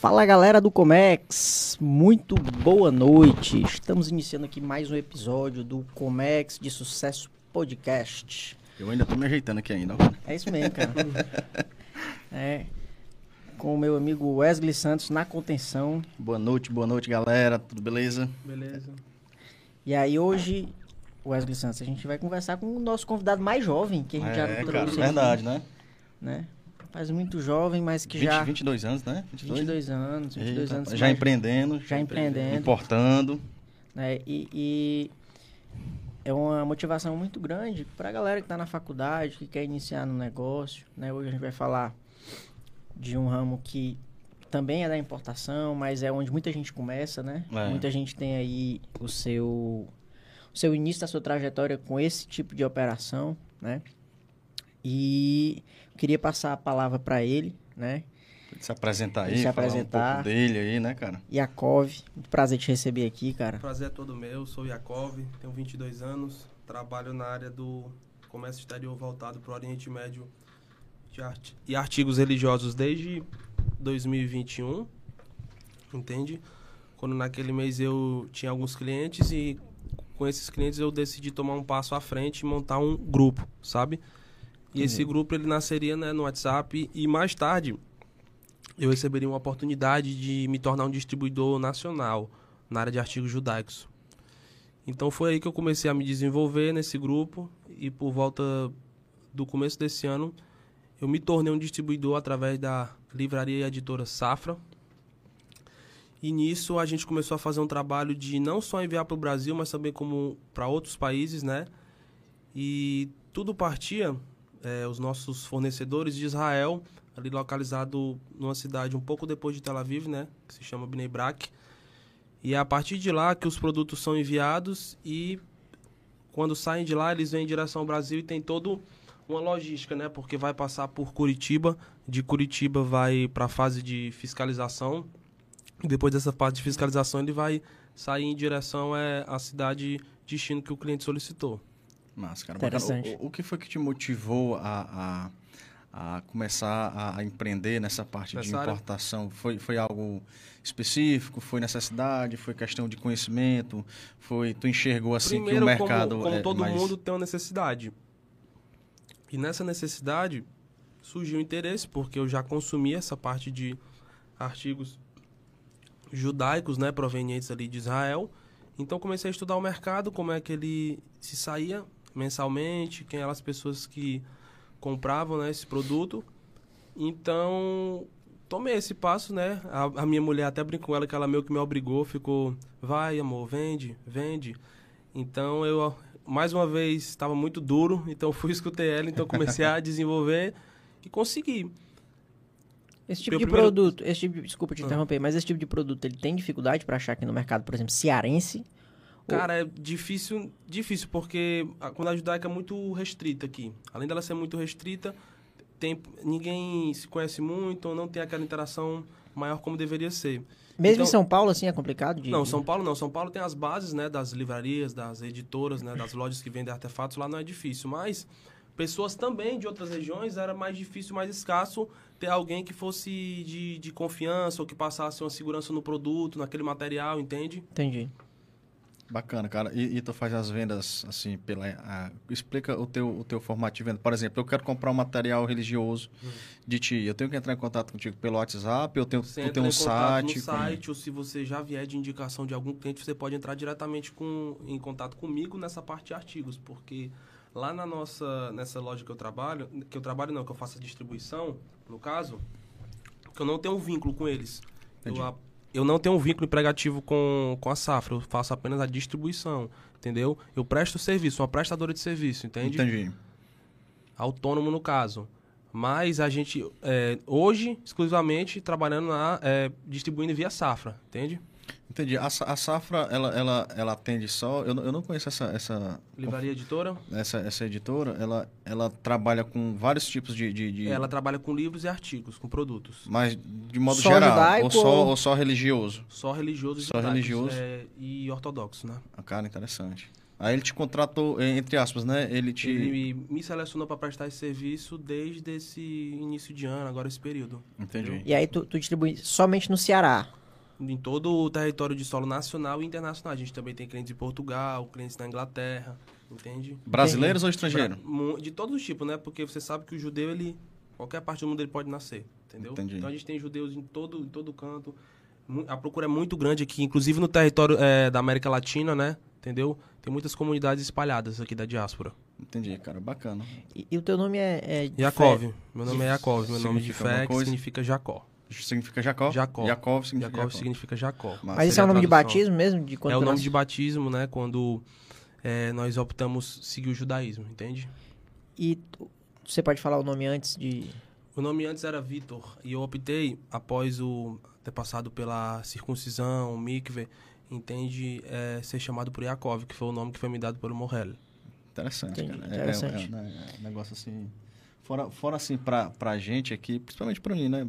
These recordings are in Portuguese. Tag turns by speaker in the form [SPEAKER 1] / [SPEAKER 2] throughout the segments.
[SPEAKER 1] Fala galera do Comex, muito boa noite. Estamos iniciando aqui mais um episódio do Comex de Sucesso Podcast.
[SPEAKER 2] Eu ainda tô me ajeitando aqui ainda.
[SPEAKER 1] É isso mesmo, cara. é, com o meu amigo Wesley Santos na contenção.
[SPEAKER 2] Boa noite, boa noite, galera. Tudo beleza?
[SPEAKER 3] Beleza.
[SPEAKER 1] E aí hoje, Wesley Santos, a gente vai conversar com o nosso convidado mais jovem, que a gente já
[SPEAKER 2] é,
[SPEAKER 1] trouxe
[SPEAKER 2] cara,
[SPEAKER 1] aqui,
[SPEAKER 2] verdade, né?
[SPEAKER 1] né? Faz muito jovem, mas que
[SPEAKER 2] 20,
[SPEAKER 1] já
[SPEAKER 2] 22 anos, né?
[SPEAKER 1] 22 anos, 22
[SPEAKER 2] Eita,
[SPEAKER 1] anos.
[SPEAKER 2] já empreendendo,
[SPEAKER 1] já empreendendo.
[SPEAKER 2] importando.
[SPEAKER 1] né? E, e é uma motivação muito grande para a galera que está na faculdade, que quer iniciar no negócio. Né? Hoje a gente vai falar de um ramo que também é da importação, mas é onde muita gente começa, né?
[SPEAKER 2] É.
[SPEAKER 1] Muita gente tem aí o seu, o seu início da sua trajetória com esse tipo de operação, né? E queria passar a palavra para ele, né?
[SPEAKER 2] Se apresentar aí,
[SPEAKER 1] Se
[SPEAKER 2] falar
[SPEAKER 1] apresentar.
[SPEAKER 2] um pouco dele aí, né, cara?
[SPEAKER 1] Yakov, muito prazer te receber aqui, cara.
[SPEAKER 3] Prazer é todo meu, sou Yakov, tenho 22 anos, trabalho na área do comércio exterior voltado para o Oriente Médio de arte- e artigos religiosos desde 2021, entende? Quando naquele mês eu tinha alguns clientes e com esses clientes eu decidi tomar um passo à frente e montar um grupo, sabe? E esse grupo ele nasceria né, no WhatsApp e mais tarde eu receberia uma oportunidade de me tornar um distribuidor nacional na área de artigos judaicos. Então foi aí que eu comecei a me desenvolver nesse grupo e por volta do começo desse ano eu me tornei um distribuidor através da livraria e editora Safra. E nisso a gente começou a fazer um trabalho de não só enviar para o Brasil, mas também como para outros países, né? E tudo partia eh, os nossos fornecedores de Israel, ali localizado numa cidade um pouco depois de Tel Aviv, né? Que se chama Bnei Brak. E é a partir de lá que os produtos são enviados e quando saem de lá eles vêm em direção ao Brasil e tem todo uma logística, né? Porque vai passar por Curitiba, de Curitiba vai para a fase de fiscalização. Depois dessa fase de fiscalização ele vai sair em direção é, à cidade destino que o cliente solicitou.
[SPEAKER 2] Mas, cara.
[SPEAKER 1] Interessante.
[SPEAKER 2] O, o que foi que te motivou a, a, a começar a, a empreender nessa parte de
[SPEAKER 3] área?
[SPEAKER 2] importação? Foi, foi algo específico? Foi necessidade? Foi questão de conhecimento? Foi Tu enxergou assim
[SPEAKER 3] Primeiro,
[SPEAKER 2] que o mercado
[SPEAKER 3] como, como
[SPEAKER 2] é
[SPEAKER 3] todo
[SPEAKER 2] mais...
[SPEAKER 3] mundo tem uma necessidade. E nessa necessidade surgiu o interesse, porque eu já consumia essa parte de artigos judaicos, né, provenientes ali de Israel. Então comecei a estudar o mercado, como é que ele se saía mensalmente, quem eram as pessoas que compravam, né, esse produto. Então tomei esse passo, né? A, a minha mulher até brincou com ela que ela meio que me obrigou, ficou, vai amor, vende, vende. Então eu mais uma vez estava muito duro, então fui escutei ela, então comecei a desenvolver e consegui.
[SPEAKER 1] Esse tipo
[SPEAKER 3] Meu
[SPEAKER 1] de
[SPEAKER 3] primeiro-
[SPEAKER 1] produto, esse tipo, de- desculpa te
[SPEAKER 3] Ah.
[SPEAKER 1] interromper, mas esse tipo de produto ele tem dificuldade para achar aqui no mercado, por exemplo, cearense?
[SPEAKER 3] Cara, é difícil, difícil porque a comunidade judaica é muito restrita aqui. Além dela ser muito restrita, tem, ninguém se conhece muito, não tem aquela interação maior como deveria ser.
[SPEAKER 1] Mesmo
[SPEAKER 3] Então-
[SPEAKER 1] em São Paulo, assim, é complicado de...
[SPEAKER 3] Não, São Paulo não. São Paulo tem as bases, né, das livrarias, das editoras, né, das lojas que vendem artefatos. Lá não é difícil, mas pessoas também de outras regiões era mais difícil, mais escasso ter alguém que fosse de, de confiança ou que passasse uma segurança no produto, naquele material, entende?
[SPEAKER 1] Entendi.
[SPEAKER 2] Bacana, cara. E, e tu faz as vendas assim pela. a- explica o teu, o teu formato de venda. Por exemplo, eu quero comprar um material religioso de ti. Eu tenho que entrar em contato contigo pelo WhatsApp, eu tenho,
[SPEAKER 3] Você
[SPEAKER 2] tu tem um site.
[SPEAKER 3] no
[SPEAKER 2] como-
[SPEAKER 3] site, ou se você já vier de indicação de algum cliente, você pode entrar diretamente com, em contato comigo nessa parte de artigos, porque lá na nossa nessa loja que eu trabalho, que eu trabalho não, que eu faço a distribuição, no caso, que eu não tenho um vínculo com eles. Eu, eu não tenho um vínculo empregativo com, com a safra, eu faço apenas a distribuição, entendeu? Eu presto serviço, uma prestadora de serviço, entende?
[SPEAKER 2] Entendi.
[SPEAKER 3] autônomo no caso. Mas a gente, é, hoje, exclusivamente, trabalhando na, é, distribuindo via safra, entende?
[SPEAKER 2] Entendi. A, a safra, ela, ela, ela atende só. Eu, não- eu não conheço essa, essa,
[SPEAKER 3] Livraria editora,
[SPEAKER 2] essa, essa editora. Ela, ela trabalha com vários tipos de. de, de-
[SPEAKER 3] ela trabalha com livros e artigos, com produtos.
[SPEAKER 2] Mas de modo
[SPEAKER 1] Só
[SPEAKER 2] geral.
[SPEAKER 1] judaico
[SPEAKER 2] ou, só,
[SPEAKER 1] ou-
[SPEAKER 2] só religioso.
[SPEAKER 3] Só religioso e
[SPEAKER 2] Só
[SPEAKER 3] judaicos,
[SPEAKER 2] religioso?
[SPEAKER 3] é, e ortodoxo, né?
[SPEAKER 2] Ah, Cara, interessante. Aí ele te contratou, eh, entre aspas, né? Ele te.
[SPEAKER 3] Ele me selecionou para prestar esse serviço desde esse início de ano, agora esse período.
[SPEAKER 2] Entendi.
[SPEAKER 1] E aí tu, tu distribui somente no Ceará.
[SPEAKER 3] Em todo o território de solo nacional e internacional. A gente também tem clientes em Portugal, clientes na Inglaterra, entende?
[SPEAKER 2] Brasileiros ou estrangeiros?
[SPEAKER 3] De todos os tipos, né? Porque você sabe que o judeu, ele. Qualquer parte do mundo ele pode nascer, entendeu?
[SPEAKER 2] Entendi.
[SPEAKER 3] Então a gente tem judeus em todo, em todo canto. A procura é muito grande aqui, inclusive no território eh, da América Latina, né? Entendeu? Tem muitas comunidades espalhadas aqui da diáspora.
[SPEAKER 2] Entendi, cara. Bacana.
[SPEAKER 1] E, e o teu nome é. é
[SPEAKER 3] Yakov.
[SPEAKER 1] Fé-
[SPEAKER 3] Meu nome é Yakov. Meu nome de
[SPEAKER 2] Significa alguma
[SPEAKER 3] fé significa Jacó.
[SPEAKER 2] Significa Jacó?
[SPEAKER 3] Jacó.
[SPEAKER 2] Yakov significa
[SPEAKER 3] Jacó
[SPEAKER 2] Jacó.
[SPEAKER 3] significa Jacó.
[SPEAKER 1] Mas isso é o nome de batismo mesmo? De quando
[SPEAKER 3] É o nome
[SPEAKER 1] nasce?
[SPEAKER 3] de batismo, né? Quando eh, nós optamos seguir o judaísmo, entende?
[SPEAKER 1] E você pode falar o nome antes de.
[SPEAKER 3] O nome antes era Vitor e eu optei, após o ter passado pela circuncisão, o mikve, entende, é, ser chamado por Yaakov, que foi o nome que foi me dado pelo Morrel.
[SPEAKER 2] Interessante,
[SPEAKER 1] Entendi,
[SPEAKER 2] cara. É-
[SPEAKER 1] interessante.
[SPEAKER 2] É, é, né, é um negócio assim. Fora, fora assim, pra, pra gente aqui, principalmente pra mim, né?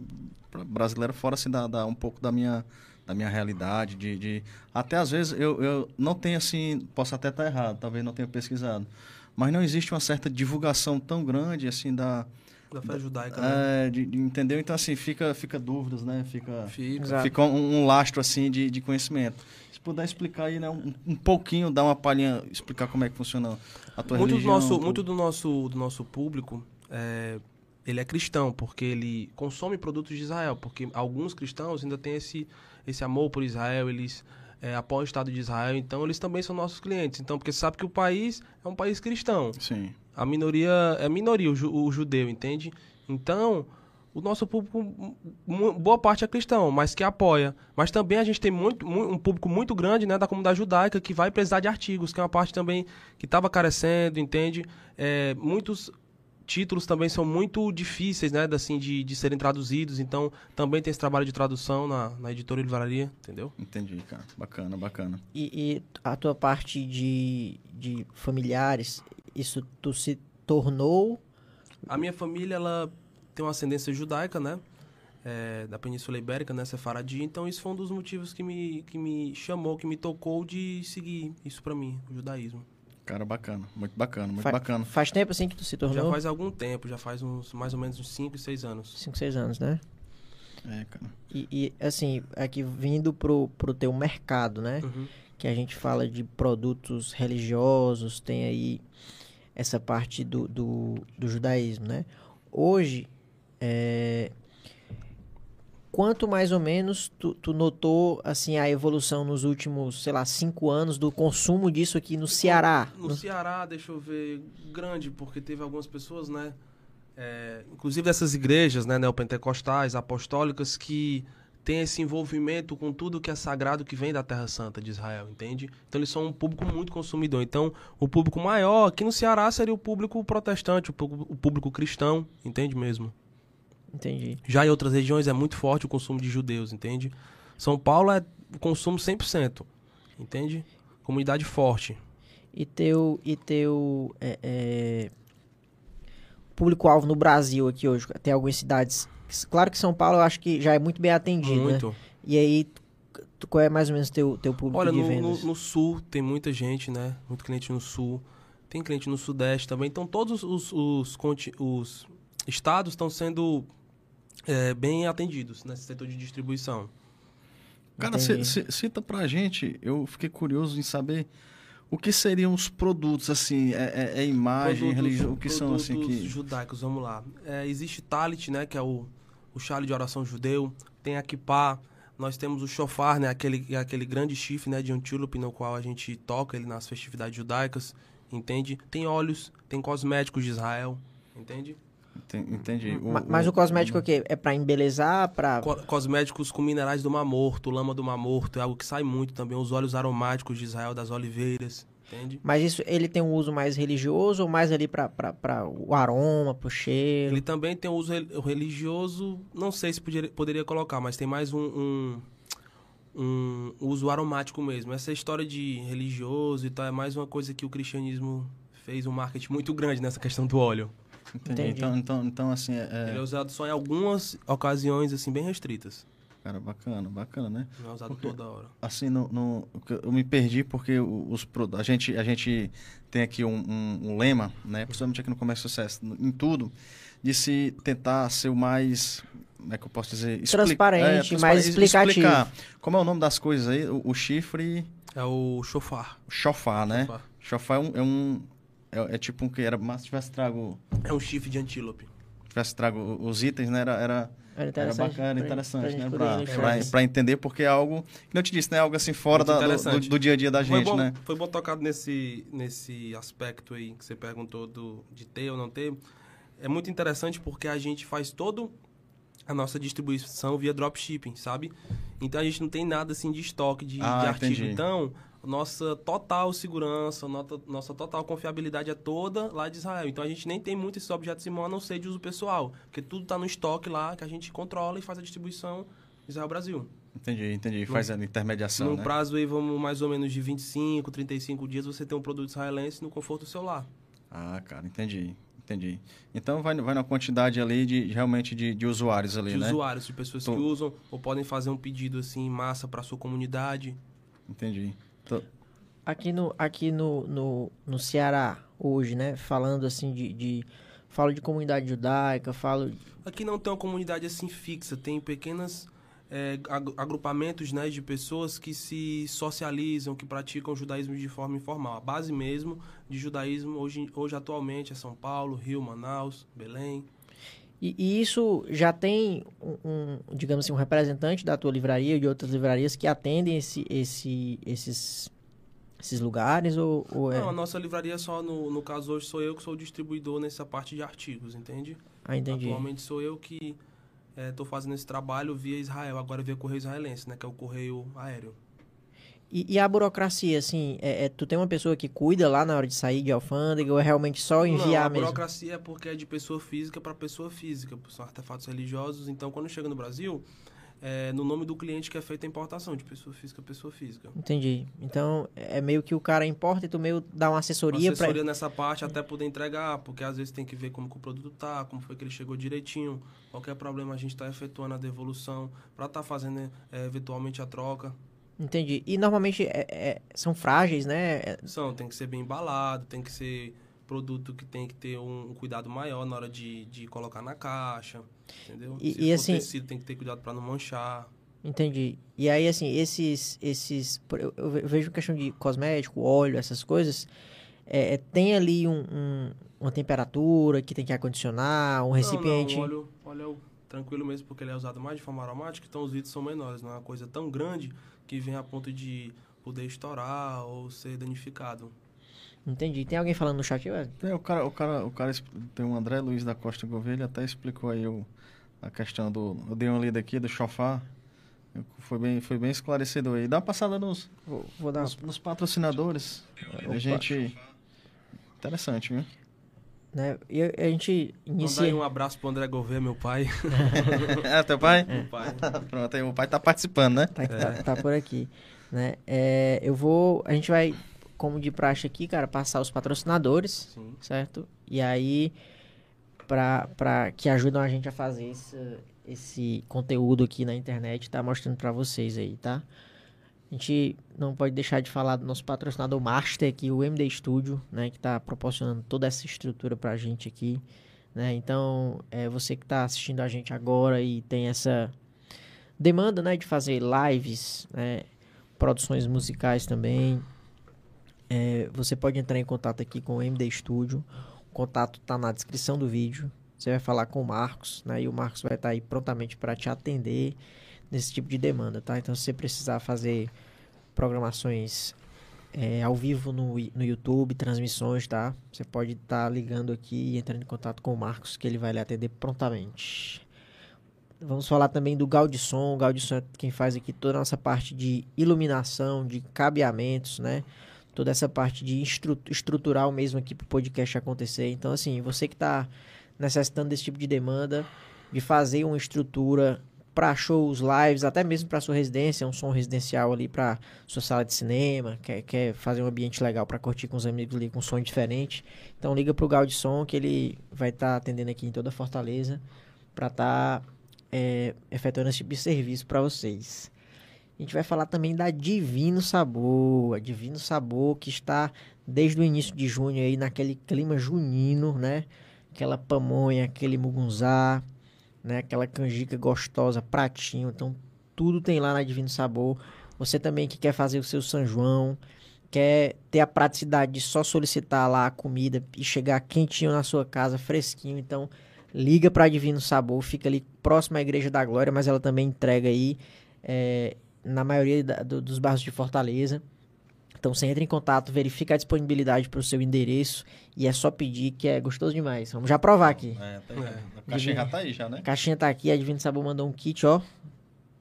[SPEAKER 2] Pra brasileiro, fora assim, da, da- um pouco da minha, da minha realidade. De, de- Até às vezes eu, eu não tenho assim. Posso até estar errado, talvez não tenha pesquisado. Mas não existe uma certa divulgação tão grande assim da.
[SPEAKER 3] Da fé judaica, né?
[SPEAKER 2] É, de, de- entendeu? Então, assim, fica, fica dúvidas, né? Fica.
[SPEAKER 3] Fica.
[SPEAKER 2] Fica um, um lastro assim de, de conhecimento. Se puder explicar aí, né, um, um pouquinho, dar uma palhinha, explicar como é que funciona a tua
[SPEAKER 3] Muito do
[SPEAKER 2] religião.
[SPEAKER 3] nosso,
[SPEAKER 2] tudo.
[SPEAKER 3] muito do nosso, do nosso público, é, ele é cristão, porque ele consome produtos de Israel, porque alguns cristãos ainda têm esse, esse amor por Israel, eles é, apoiam o Estado de Israel, então eles também são nossos clientes. Então, porque sabe que o país é um país cristão.
[SPEAKER 2] Sim.
[SPEAKER 3] A minoria é minoria, o, ju- o judeu, entende? Então, o nosso público, boa parte é cristão, mas que apoia. Mas também a gente tem muito, mu- um público muito grande né, da comunidade judaica que vai precisar de artigos, que é uma parte também que estava carecendo, entende? É, muitos títulos também são muito difíceis né, assim, de, de serem traduzidos, então também tem esse trabalho de tradução na, na editora e livraria, entendeu?
[SPEAKER 2] Entendi, cara. Bacana, bacana.
[SPEAKER 1] E, e a tua parte de, de familiares, isso tu se tornou.
[SPEAKER 3] A minha família, ela tem uma ascendência judaica, né? É, da Península Ibérica, né? Sefaradi. Então, isso foi um dos motivos que me, que me chamou, que me tocou de seguir isso pra mim, o judaísmo.
[SPEAKER 2] Cara, bacana. Muito bacana, muito
[SPEAKER 1] fa-
[SPEAKER 2] bacana.
[SPEAKER 1] Faz tempo assim que tu se
[SPEAKER 3] Já
[SPEAKER 1] tornou?
[SPEAKER 3] faz algum tempo, já faz uns mais ou menos uns 5, 6 anos.
[SPEAKER 1] 5, 6 anos, né?
[SPEAKER 2] É, cara.
[SPEAKER 1] E, e, assim, aqui vindo pro, pro teu mercado, né?
[SPEAKER 3] Uhum.
[SPEAKER 1] Que a gente fala de produtos religiosos, tem aí essa parte do, do, do judaísmo, né? Hoje, é, quanto mais ou menos tu, tu notou, assim, a evolução nos últimos, sei lá, cinco anos do consumo disso aqui no Ceará?
[SPEAKER 3] No Ceará, deixa eu ver, grande, porque teve algumas pessoas, né? é, inclusive dessas igrejas, né, neopentecostais, apostólicas, que têm esse envolvimento com tudo que é sagrado que vem da Terra Santa de Israel, entende? Então eles são um público muito consumidor. Então, o público maior aqui no Ceará seria o público protestante, o público, o público cristão, entende mesmo?
[SPEAKER 1] Entendi.
[SPEAKER 3] Já em outras regiões é muito forte o consumo de judeus, entende? São Paulo é consumo 100%, entende? Comunidade forte.
[SPEAKER 1] E teu, e teu é, é, público-alvo no Brasil aqui hoje? Tem algumas cidades. Claro que São Paulo eu acho que já é muito bem atendido, né?
[SPEAKER 3] Muito.
[SPEAKER 1] E aí, qual é mais ou menos teu, teu público
[SPEAKER 3] Olha,
[SPEAKER 1] de
[SPEAKER 3] no, no,
[SPEAKER 1] vendas?
[SPEAKER 3] no sul tem muita gente, né? Muito cliente no sul. Tem cliente no sudeste também. Então todos os, os, os estados estão sendo é, bem atendidos nesse setor de distribuição.
[SPEAKER 2] Cara, cita pra gente, eu fiquei curioso em saber o que seriam os produtos, assim, é, é- é imagem, religião, o que são, assim,
[SPEAKER 3] produtos
[SPEAKER 2] que...
[SPEAKER 3] judaicos, vamos lá. É, existe Talit, né? Que é o, o chale de oração judeu. Tem a kippah. Nós temos o shofar, né? Aquele, aquele grande chifre né, de antílope no qual a gente toca ele nas festividades judaicas. Entende? Tem óleos, tem cosméticos de Israel. Entende?
[SPEAKER 2] Enten- Entendi.
[SPEAKER 1] Ma- Mas o cosmético é o quê? É pra embelezar, pra...
[SPEAKER 3] Co- cosméticos com minerais do Mar Morto, lama do Mar Morto, é algo que sai muito também. Os óleos aromáticos de Israel, das oliveiras, entende?
[SPEAKER 1] Mas isso, ele tem um uso mais religioso ou mais ali pra, pra, pra o aroma, pro cheiro?
[SPEAKER 3] Ele também tem um uso rel- religioso, não sei se poderia, poderia colocar, mas tem mais um, um, um uso aromático mesmo. Essa história de religioso e tal é mais uma coisa que o cristianismo fez um marketing muito grande nessa questão do óleo.
[SPEAKER 2] Entendi.
[SPEAKER 1] Entendi.
[SPEAKER 2] Então, então, então, assim, é-
[SPEAKER 3] Ele é
[SPEAKER 2] é...
[SPEAKER 3] usado só em algumas ocasiões, assim, bem restritas.
[SPEAKER 2] cara, bacana, bacana, né?
[SPEAKER 3] Não é usado
[SPEAKER 2] Porque-
[SPEAKER 3] toda hora.
[SPEAKER 2] Assim, no, no- eu me perdi porque os a gente a gente tem aqui um, um- um lema, né? Principalmente aqui no Comércio de Sucesso, em tudo, de se tentar ser o mais, como é que eu posso dizer? Expli-
[SPEAKER 1] Transparente,
[SPEAKER 2] transpa-
[SPEAKER 1] mais explicativo.
[SPEAKER 2] explicar Como é o nome das coisas aí? O, o chifre,
[SPEAKER 3] É o chofar.
[SPEAKER 2] chofar, né?
[SPEAKER 3] Chofar.
[SPEAKER 2] Chofar é um, é um é, é tipo um que era, mas se tivesse trago,
[SPEAKER 3] É um chifre de antílope.
[SPEAKER 2] tivesse trago os itens, né? Era, era
[SPEAKER 1] Era
[SPEAKER 2] Era
[SPEAKER 1] interessante.
[SPEAKER 2] bacana,
[SPEAKER 1] pra-
[SPEAKER 2] interessante,
[SPEAKER 1] pra
[SPEAKER 2] né? Pra, pra, pra entender, porque é algo, que eu te disse, né? Algo assim fora da- do, do, dia a dia da
[SPEAKER 3] foi,
[SPEAKER 2] gente,
[SPEAKER 3] bom,
[SPEAKER 2] né?
[SPEAKER 3] foi bom tocado nesse, nesse aspecto aí que você perguntou do, de ter ou não ter. É muito interessante porque a gente faz todo a nossa distribuição via dropshipping, sabe? Então a gente não tem nada assim de estoque de,
[SPEAKER 2] Ah,
[SPEAKER 3] de artigo.
[SPEAKER 2] entendi.
[SPEAKER 3] Então, nossa total segurança, nota- nossa total confiabilidade é toda lá de Israel. Então a gente nem tem muito esses objetos em mão a não ser de uso pessoal. Porque tudo tá no estoque lá que a gente controla e faz a distribuição Israel-Brasil.
[SPEAKER 2] Entendi, entendi. Faz a intermediação,
[SPEAKER 3] Num
[SPEAKER 2] né?
[SPEAKER 3] prazo aí, vamos mais ou menos de 25, 35 dias, você tem um produto israelense no conforto do seu lar.
[SPEAKER 2] Ah, cara, entendi. Entendi. Então vai, vai na quantidade ali de realmente de, de usuários ali,
[SPEAKER 3] De
[SPEAKER 2] né?
[SPEAKER 3] usuários, de pessoas
[SPEAKER 2] Tô-
[SPEAKER 3] que usam ou podem fazer um pedido assim em massa para sua comunidade.
[SPEAKER 2] Entendi. Tô-
[SPEAKER 1] Aqui no, aqui no, no, no Ceará, hoje, né? Falando assim de, de. Falo de comunidade judaica, falo.
[SPEAKER 3] Aqui não tem uma comunidade assim fixa, tem pequenas é, ag- agrupamentos né, de pessoas que se socializam, que praticam o judaísmo de forma informal. A base mesmo de judaísmo hoje, hoje atualmente é São Paulo, Rio, Manaus, Belém.
[SPEAKER 1] E, e isso já tem um, um, digamos assim, um representante da tua livraria ou de outras livrarias que atendem esse, esse, esses, esses lugares ou, ou é.
[SPEAKER 3] Não, a nossa livraria só, no, no caso hoje, sou eu que sou o distribuidor nessa parte de artigos, entende?
[SPEAKER 1] Ah, entendi.
[SPEAKER 3] Atualmente sou eu que estou fazendo esse trabalho via Israel, agora via correio israelense, né? Que é o correio aéreo.
[SPEAKER 1] E, e a burocracia, assim, é, é- tu tem uma pessoa que cuida lá na hora de sair de alfândega ou é realmente só
[SPEAKER 3] Não,
[SPEAKER 1] enviar
[SPEAKER 3] a
[SPEAKER 1] mesmo?
[SPEAKER 3] burocracia é porque é de pessoa física para pessoa física, são artefatos religiosos. Então, quando chega no Brasil, é no nome do cliente que é feita a importação, de pessoa física a pessoa física.
[SPEAKER 1] Entendi. Então, é meio que o cara importa e tu meio dá uma assessoria,
[SPEAKER 3] assessoria nessa parte até poder entregar, porque às vezes tem que ver como que o produto tá, como foi que ele chegou direitinho. Qualquer problema a gente está efetuando a devolução, para estar fazendo é, eventualmente a troca.
[SPEAKER 1] Entendi. E normalmente é- é- são frágeis, né? É-
[SPEAKER 3] São, tem que ser bem embalado, tem que ser produto que tem que ter um, um cuidado maior na hora de, de colocar na caixa, entendeu?
[SPEAKER 1] E-
[SPEAKER 3] Se
[SPEAKER 1] e assim-
[SPEAKER 3] tecido, tem que ter cuidado para não manchar.
[SPEAKER 1] Entendi. E aí, assim, esses. esses eu, eu ve- vejo questão de cosmético, óleo, essas coisas. é, é, tem ali um, um- uma temperatura que tem que acondicionar, um recipiente.
[SPEAKER 3] Não, não, o óleo, óleo é tranquilo mesmo, porque ele é usado mais de forma aromática, então os vidros são menores, não é uma coisa tão grande que vem a ponto de poder estourar ou ser danificado.
[SPEAKER 1] Entendi. Tem alguém falando no chat?
[SPEAKER 2] Tem, o cara, o cara, o cara, tem o André Luiz da Costa Gouveia, ele até explicou aí o, a questão do, eu dei uma lida aqui do chofar, foi bem, foi bem esclarecedor aí. Dá uma passada nos,
[SPEAKER 1] Vou, vou dar uma
[SPEAKER 2] nos, nos patrocinadores, a gente, interessante, viu?
[SPEAKER 1] Né? E a, a gente
[SPEAKER 3] Mandar aí
[SPEAKER 1] inicia.
[SPEAKER 3] um abraço pro André Gouveia, meu pai.
[SPEAKER 2] é, teu pai?
[SPEAKER 3] meu pai.
[SPEAKER 2] Pronto, aí o pai tá participando, né?
[SPEAKER 1] Tá, tá, tá por aqui, né? É, eu vou, a gente vai, como de praxe aqui, cara, passar os patrocinadores,
[SPEAKER 3] Sim.
[SPEAKER 1] certo? E aí, pra, pra, que ajudam a gente a fazer esse, esse conteúdo aqui na internet, tá mostrando pra vocês aí, tá? A gente não pode deixar de falar do nosso patrocinador master aqui, o MD Studio, né? Que tá proporcionando toda essa estrutura pra gente aqui, né? Então, é você que tá assistindo a gente agora e tem essa demanda, né? De fazer lives, né? Produções musicais também. É, você pode entrar em contato aqui com o MD Studio. O contato tá na descrição do vídeo. Você vai falar com o Marcos, né? E o Marcos vai estar aí prontamente para te atender nesse tipo de demanda, tá? Então, se você precisar fazer programações é, ao vivo no, no YouTube, transmissões, tá? Você pode estar ligando aqui e entrando em contato com o Marcos, que ele vai lhe atender prontamente. Vamos falar também do Gaudisson. O Gaudisson é quem faz aqui toda a nossa parte de iluminação, de cabeamentos, né? Toda essa parte de estru estrutural mesmo aqui para o podcast acontecer. Então, assim, você que está necessitando desse tipo de demanda, de fazer uma estrutura para shows, lives, até mesmo para sua residência, um som residencial ali para sua sala de cinema, quer, quer fazer um ambiente legal para curtir com os amigos ali com um som diferente. Então liga pro Gaudisson que ele vai estar atendendo aqui em toda Fortaleza para estar é, efetuando esse tipo de serviço para vocês. A gente vai falar também da Divino Sabor, a Divino Sabor que está desde o início de junho aí naquele clima junino, né? Aquela pamonha, aquele mugunzá, né? Aquela canjica gostosa, pratinho. Então, tudo tem lá na Divino Sabor. Você também que quer fazer o seu São João, quer ter a praticidade de só solicitar lá a comida e chegar quentinho na sua casa, fresquinho. Então, liga para Divino Sabor, fica ali próximo à Igreja da Glória, mas ela também entrega aí é, na maioria da, do, dos bairros de Fortaleza. Então você entra em contato, verifica a disponibilidade para o seu endereço e é só pedir que é gostoso demais. Vamos já provar aqui.
[SPEAKER 2] É, tá. É. A caixinha já tá aí já, né?
[SPEAKER 1] A caixinha tá aqui, a Divino Sabor mandou um kit, ó.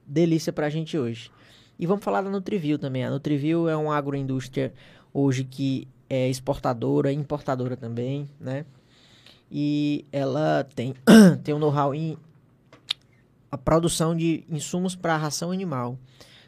[SPEAKER 1] Delícia pra gente hoje. E vamos falar da Nutrivil também. A Nutrivil é uma agroindústria hoje que é exportadora, importadora também, né? E ela tem, tem um know-how em a produção de insumos para ração animal.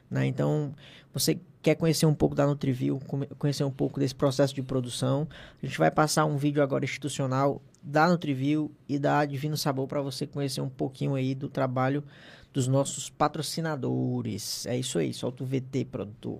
[SPEAKER 1] Né? Então, você quer conhecer um pouco da Nutrivil, conhecer um pouco desse processo de produção, a gente vai passar um vídeo agora institucional da Nutrivil e da Divino Sabor para você conhecer um pouquinho aí do trabalho dos nossos patrocinadores. É isso aí, solta o VT, produtor.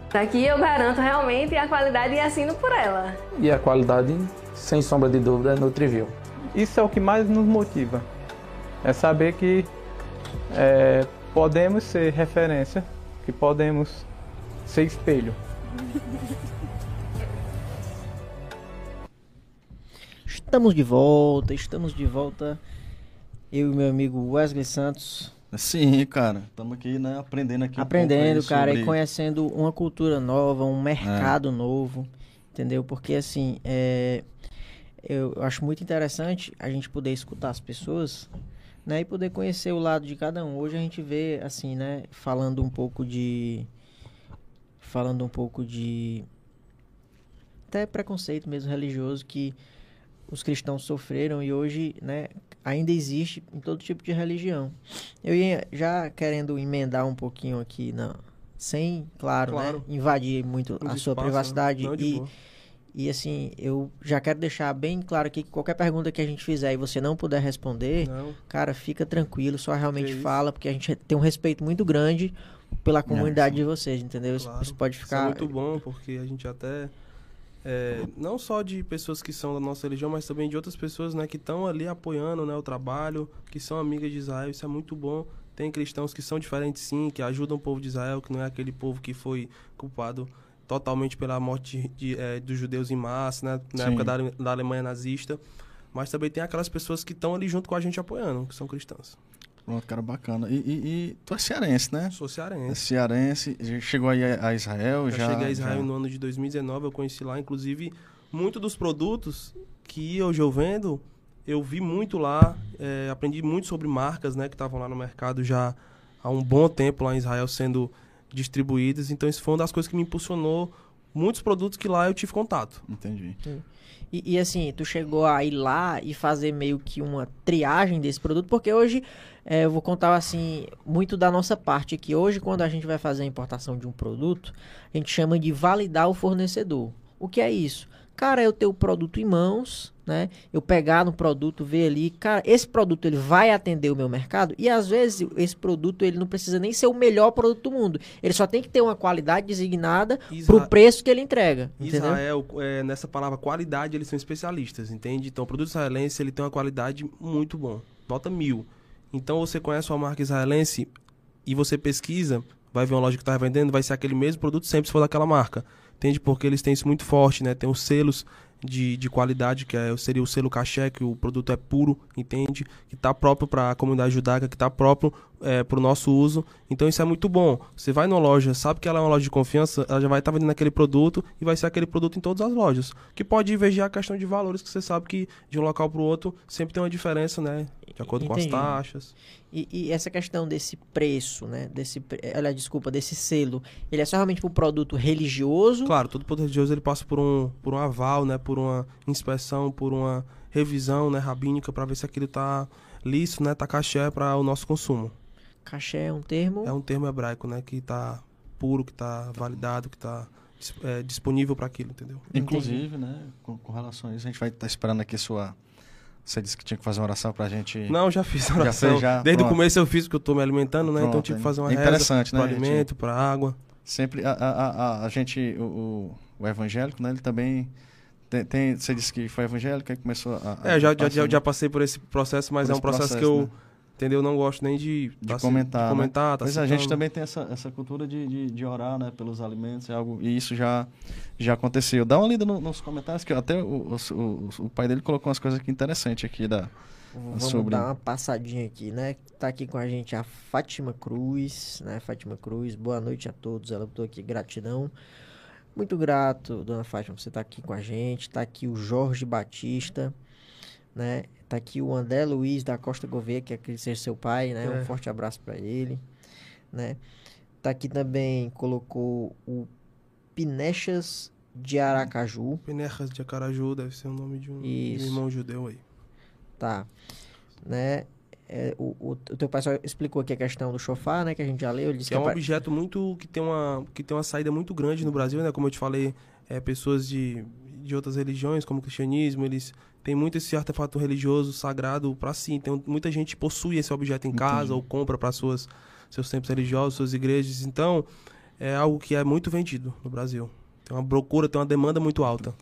[SPEAKER 4] Aqui eu garanto realmente a qualidade e assino por ela.
[SPEAKER 5] E a qualidade sem sombra de dúvida, é Nutrivil.
[SPEAKER 6] Isso é o que mais nos motiva. É saber que é, podemos ser referência, que podemos ser espelho.
[SPEAKER 1] Estamos de volta, estamos de volta. Eu e meu amigo Wesley Santos.
[SPEAKER 2] Sim, cara. Estamos aqui, né, aprendendo aqui.
[SPEAKER 1] Aprendendo, um cara, sobre... e conhecendo uma cultura nova, um mercado é. novo. Entendeu? Porque assim, é, eu acho muito interessante a gente poder escutar as pessoas, né, e poder conhecer o lado de cada um. Hoje a gente vê assim, né, falando um pouco de falando um pouco de até preconceito mesmo religioso que os cristãos sofreram e hoje, né, ainda existe em todo tipo de religião. Eu ia já querendo emendar um pouquinho aqui na sem, claro, né, claro. né, invadir muito a sua né? privacidade e boa e assim, eu já quero deixar bem claro aqui que qualquer pergunta que a gente fizer e você não puder responder, não. cara, fica tranquilo, só realmente fala, porque a gente tem um respeito muito grande pela comunidade de vocês, entendeu? Claro. Isso pode ficar.
[SPEAKER 3] Isso é muito bom, porque a gente até. É, não só de pessoas que são da nossa religião, mas também de outras pessoas né, que estão ali apoiando né, o trabalho, que são amigas de Israel, isso é muito bom. Tem cristãos que são diferentes sim, que ajudam o povo de Israel, que não é aquele povo que foi culpado totalmente pela morte de, é, dos judeus em massa, né? na Sim. época da, da Alemanha nazista. Mas também tem aquelas pessoas que estão ali junto com a gente apoiando, que são cristãs.
[SPEAKER 2] Pronto, cara, bacana. E, e, e, tu é cearense, né?
[SPEAKER 3] Sou cearense. É
[SPEAKER 2] cearense. Chegou aí a Israel?
[SPEAKER 3] Já,
[SPEAKER 2] já
[SPEAKER 3] cheguei a Israel
[SPEAKER 2] já...
[SPEAKER 3] no ano de 2019, eu conheci lá. Inclusive, muito dos produtos que hoje eu vendo eu vi muito lá, é, aprendi muito sobre marcas, né, que estavam lá no mercado já há um bom tempo lá em Israel sendo distribuídas. Então isso foi uma das coisas que me impulsionou muitos produtos que lá eu tive contato.
[SPEAKER 2] Entendi.
[SPEAKER 1] E, e, assim, tu chegou a ir lá e fazer meio que uma triagem desse produto, porque hoje é, eu vou contar assim, muito da nossa parte aqui. Hoje, quando a gente vai fazer a importação de um produto, a gente chama de validar o fornecedor. O que é isso? Cara, eu ter o produto em mãos, né? Eu pegar no produto, ver ali, cara, esse produto ele vai atender o meu mercado e às vezes esse produto ele não precisa nem ser o melhor produto do mundo. Ele só tem que ter uma qualidade designada
[SPEAKER 3] Isra-
[SPEAKER 1] pro preço que ele entrega?
[SPEAKER 3] Israel, é, nessa palavra qualidade, eles são especialistas, entende? Então, o produto israelense, ele tem uma qualidade muito bom. Nota mil. Então, você conhece uma marca israelense e você pesquisa, vai ver uma loja que está vendendo, vai ser aquele mesmo produto sempre se for daquela marca. Entende? Porque eles têm isso muito forte, né? Tem os selos de, de qualidade, que é, seria o selo caché, que o produto é puro, entende? Que está próprio para a comunidade judaica, que está próprio é, para o nosso uso. Então isso é muito bom. Você vai numa loja, sabe que ela é uma loja de confiança, ela já vai estar vendendo aquele produto e vai ser aquele produto em todas as lojas. Que pode divergir a questão de valores, que você sabe que de um local para o outro sempre tem uma diferença, né? De acordo com as
[SPEAKER 1] Entendi.
[SPEAKER 3] taxas.
[SPEAKER 1] E, e essa questão desse preço, né? Desse, aliás, desculpa, desse selo, ele é só realmente pro produto religioso?
[SPEAKER 3] Claro, todo poder religioso ele passa por um, por um aval, né? Por uma inspeção, por uma revisão, né? Rabínica para ver se aquilo tá lícito, né? Tá caché para o nosso consumo.
[SPEAKER 1] Caché é um termo.
[SPEAKER 3] É um termo hebraico, né? Que tá puro, que tá validado, que tá dis- é, disponível para aquilo, entendeu?
[SPEAKER 2] Inclusive, né, com, com relação a isso, a gente vai estar esperando aqui sua. Você disse que tinha que fazer uma oração pra gente.
[SPEAKER 3] Não, já fiz a
[SPEAKER 2] Já
[SPEAKER 3] oração.
[SPEAKER 2] fez, já?
[SPEAKER 3] Desde o
[SPEAKER 2] Pronto.
[SPEAKER 3] começo eu fiz porque eu tô me alimentando, né? então eu
[SPEAKER 2] Pronto,
[SPEAKER 3] tive que
[SPEAKER 2] é
[SPEAKER 3] fazer uma
[SPEAKER 2] interessante,
[SPEAKER 3] reza
[SPEAKER 2] né,
[SPEAKER 3] pro
[SPEAKER 2] gente?
[SPEAKER 3] alimento, pra água.
[SPEAKER 2] Sempre a, a, a, a gente, o, o, o evangélico, né, ele também tem, tem- Você disse que foi evangélico e começou a. a
[SPEAKER 3] É, já, já,
[SPEAKER 2] passar,
[SPEAKER 3] já,
[SPEAKER 2] né?
[SPEAKER 3] já passei por esse processo, mas
[SPEAKER 2] Por
[SPEAKER 3] é um
[SPEAKER 2] esse
[SPEAKER 3] processo, que
[SPEAKER 2] processo,
[SPEAKER 3] eu,
[SPEAKER 2] né?
[SPEAKER 3] Entendeu? Não gosto nem de,
[SPEAKER 2] de
[SPEAKER 3] tá
[SPEAKER 2] comentar.
[SPEAKER 3] de
[SPEAKER 2] né?
[SPEAKER 3] comentar tá
[SPEAKER 2] Pois é, a gente também tem essa, essa cultura de, de, de orar né, pelos alimentos, é algo, e isso já, já aconteceu. Dá uma lida no- nos comentários, que até o, o, o, o pai dele colocou umas coisas aqui interessantes aqui da.
[SPEAKER 1] Vamos
[SPEAKER 2] sobre-
[SPEAKER 1] dar uma passadinha aqui, né? Tá aqui com a gente a Fátima Cruz, né? Fátima Cruz, boa noite a todos. Ela botou aqui gratidão. Muito grato, dona Fátima, por você tá aqui com a gente. Tá aqui o Jorge Batista, né? Tá aqui o André Luiz da Costa Gouveia, que acredita ser seu pai, né? Um
[SPEAKER 3] É.
[SPEAKER 1] forte abraço para ele, né? Tá aqui também, colocou o Pinechas de Aracaju.
[SPEAKER 3] Penerras de Acaraju deve ser o nome de um, um
[SPEAKER 1] Isso.
[SPEAKER 3] irmão judeu aí.
[SPEAKER 1] Tá. Né? É, o, o, o teu pai só explicou aqui a questão do chofar, né? Que a gente já leu. Ele disse
[SPEAKER 3] Que
[SPEAKER 1] que,
[SPEAKER 3] é um objeto muito que tem uma que tem uma saída muito grande no Brasil, né? Como eu te falei, é, pessoas de, de outras religiões, como o cristianismo, eles têm muito esse artefato religioso sagrado para si. Então, muita gente possui esse objeto em casa
[SPEAKER 2] Entendi.
[SPEAKER 3] ou compra para suas seus templos religiosos, suas igrejas. Então, é algo que é muito vendido no Brasil. Tem uma procura, tem uma demanda muito alta.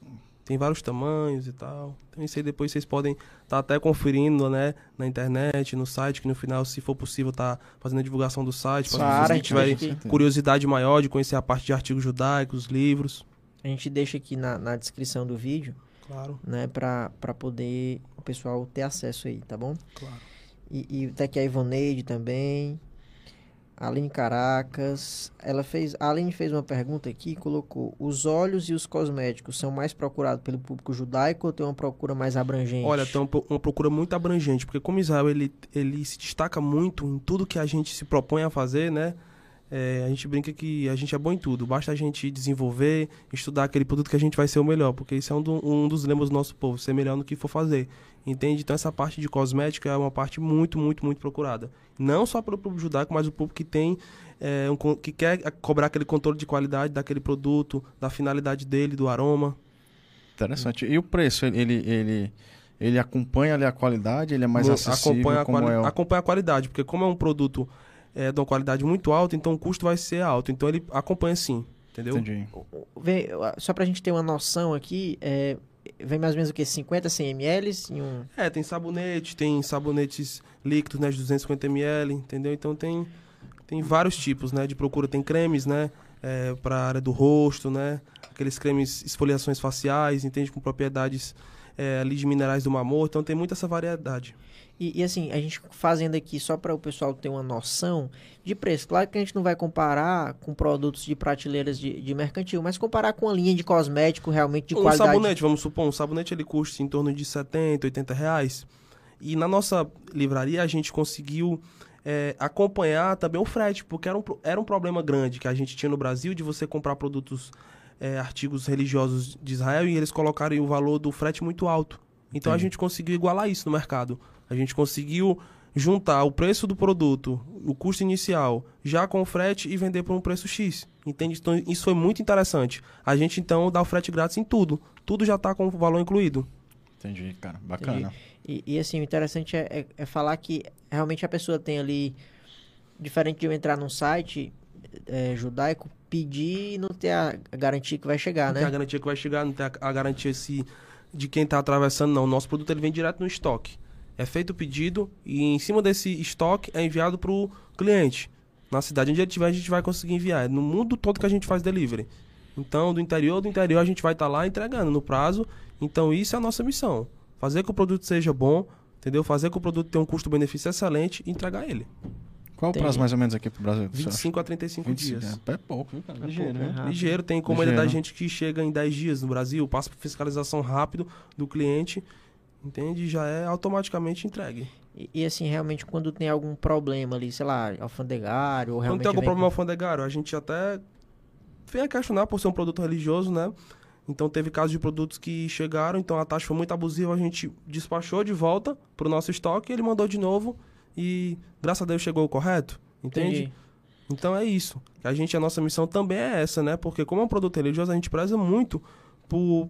[SPEAKER 3] Tem vários tamanhos e tal. Então, isso aí depois vocês podem estar até conferindo, né? Na internet, no site, que no final, se for possível, tá fazendo a divulgação do site. Para
[SPEAKER 1] gente
[SPEAKER 3] tiverem curiosidade maior de conhecer a parte de artigos judaicos, livros.
[SPEAKER 1] A gente deixa aqui na, na descrição do vídeo,
[SPEAKER 3] Claro,
[SPEAKER 1] né? Pra, pra poder o pessoal ter acesso aí, tá bom?
[SPEAKER 3] claro.
[SPEAKER 1] E, e tá aqui a Ivoneide também. A Aline Caracas. Ela fez. A Aline fez uma pergunta aqui e colocou: os óleos e os cosméticos são mais procurados pelo público judaico ou tem uma procura mais abrangente?
[SPEAKER 3] Olha, tem uma procura muito abrangente, porque como Israel ele, ele se destaca muito em tudo que a gente se propõe a fazer, né? É, a gente brinca que a gente é bom em tudo. Basta a gente desenvolver, estudar aquele produto que a gente vai ser o melhor, porque isso é um, do- um dos lemas do nosso povo, ser melhor no que for fazer. Entende? Então essa parte de cosmético é uma parte muito, muito, muito procurada. Não só pelo público judaico, mas o público que tem é, um que quer cobrar aquele controle de qualidade daquele produto, da finalidade dele, do aroma.
[SPEAKER 2] Interessante. E o preço, ele, ele, ele, acompanha ali a qualidade, ele é mais acessível,
[SPEAKER 3] acompanha a, quali-
[SPEAKER 2] é o...
[SPEAKER 3] acompanha a qualidade, porque como é um produto é, de uma qualidade muito alta, então o custo vai ser alto. Então ele acompanha sim, entendeu?
[SPEAKER 2] Entendi.
[SPEAKER 1] Vem, só pra gente ter uma noção aqui, é, vem mais ou menos o que? 50, 100 ml em um.
[SPEAKER 3] É, tem sabonete, tem sabonetes líquidos, né, de 250 ml, entendeu? Então tem, tem vários tipos, né, de procura. Tem cremes, né, é, para a área do rosto, né, aqueles cremes esfoliações faciais, entende, com propriedades é, ali de minerais do mamor. Então tem muita essa variedade.
[SPEAKER 1] E, e, assim, a gente fazendo aqui só para o pessoal ter uma noção de preço. Claro que a gente não vai comparar com produtos de prateleiras de, de mercantil, mas comparar com a linha de cosmético realmente de
[SPEAKER 3] um
[SPEAKER 1] qualidade.
[SPEAKER 3] sabonete, vamos supor, um sabonete ele custa em torno de 70, 80 reais. E na nossa livraria a gente conseguiu é, acompanhar também o frete, porque era um, era um problema grande que a gente tinha no Brasil de você comprar produtos, é, artigos religiosos de Israel e eles colocarem o valor do frete muito alto. Então
[SPEAKER 2] Entendi.
[SPEAKER 3] a gente conseguiu igualar isso no mercado. A gente conseguiu juntar o preço do produto, o custo inicial, já com o frete e vender por um preço X. Entende? Então isso foi muito interessante. A gente então dá o frete grátis em tudo. Tudo já está com o valor incluído.
[SPEAKER 2] Entendi, cara. Bacana.
[SPEAKER 1] E, e, assim, o interessante é, é, é, falar que realmente a pessoa tem ali, diferente de eu entrar num site é, judaico, pedir e não ter a garantia que vai chegar,
[SPEAKER 3] não
[SPEAKER 1] né?
[SPEAKER 3] Não tem a garantia que vai chegar, não tem a, a garantia se, de quem está atravessando, não. O nosso produto ele vem direto no estoque. É feito o pedido e em cima desse estoque é enviado para o cliente. Na cidade onde ele estiver, a gente vai conseguir enviar. É no mundo todo que a gente faz delivery. Então, do interior do interior, a gente vai estar tá lá entregando no prazo. Então, isso é a nossa missão. Fazer que o produto seja bom, entendeu? Fazer que o produto tenha um custo-benefício excelente e entregar ele.
[SPEAKER 2] Qual
[SPEAKER 1] Entendi.
[SPEAKER 2] o prazo mais ou menos aqui pro Brasil?
[SPEAKER 3] 25 a 35
[SPEAKER 2] 25
[SPEAKER 3] dias.
[SPEAKER 2] É, é pouco, viu, cara?
[SPEAKER 1] É
[SPEAKER 2] Ligeiro,
[SPEAKER 1] pouco, é
[SPEAKER 2] né?
[SPEAKER 1] rápido.
[SPEAKER 3] Ligeiro, tem ele dar gente que chega em 10 dias no Brasil, passa por fiscalização rápido do cliente, entende? Já é automaticamente entregue.
[SPEAKER 1] E, e, assim, realmente, quando tem algum problema ali, sei lá, alfandegário ou
[SPEAKER 3] Quando
[SPEAKER 1] realmente...
[SPEAKER 3] tem algum problema
[SPEAKER 1] com-
[SPEAKER 3] alfandegário, a gente até vem a questionar por ser um produto religioso, né? Então teve casos de produtos que chegaram, então a taxa foi muito abusiva, a gente despachou de volta pro nosso estoque, ele mandou de novo e graças a Deus chegou o correto, entende?
[SPEAKER 1] Entendi.
[SPEAKER 3] Então é isso. A gente, a nossa missão também é essa, né? Porque como é um produto religioso, a gente preza muito por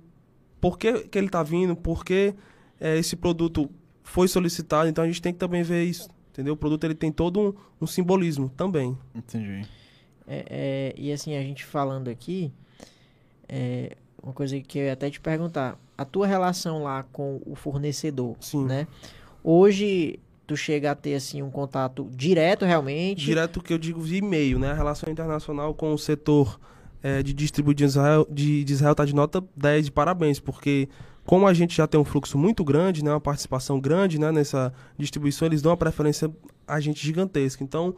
[SPEAKER 3] por que, que ele está vindo, por que eh, esse produto foi solicitado. Então a gente tem que também ver isso, entendeu? O produto ele tem todo um, um simbolismo também.
[SPEAKER 2] Entendi.
[SPEAKER 1] É, é, e assim, a gente falando aqui, é, uma coisa que eu ia até te perguntar, a tua relação lá com o fornecedor,
[SPEAKER 3] Sim.
[SPEAKER 1] né? Hoje, tu chega a ter, assim, um contato direto, realmente?
[SPEAKER 3] Direto que eu digo de e-mail, né? A relação internacional com o setor eh, de distribuir de Israel, de, de Israel tá de nota 10 de parabéns, porque como a gente já tem um fluxo muito grande, né? Uma participação grande, né? Nessa distribuição, eles dão uma preferência a gente gigantesca. Então,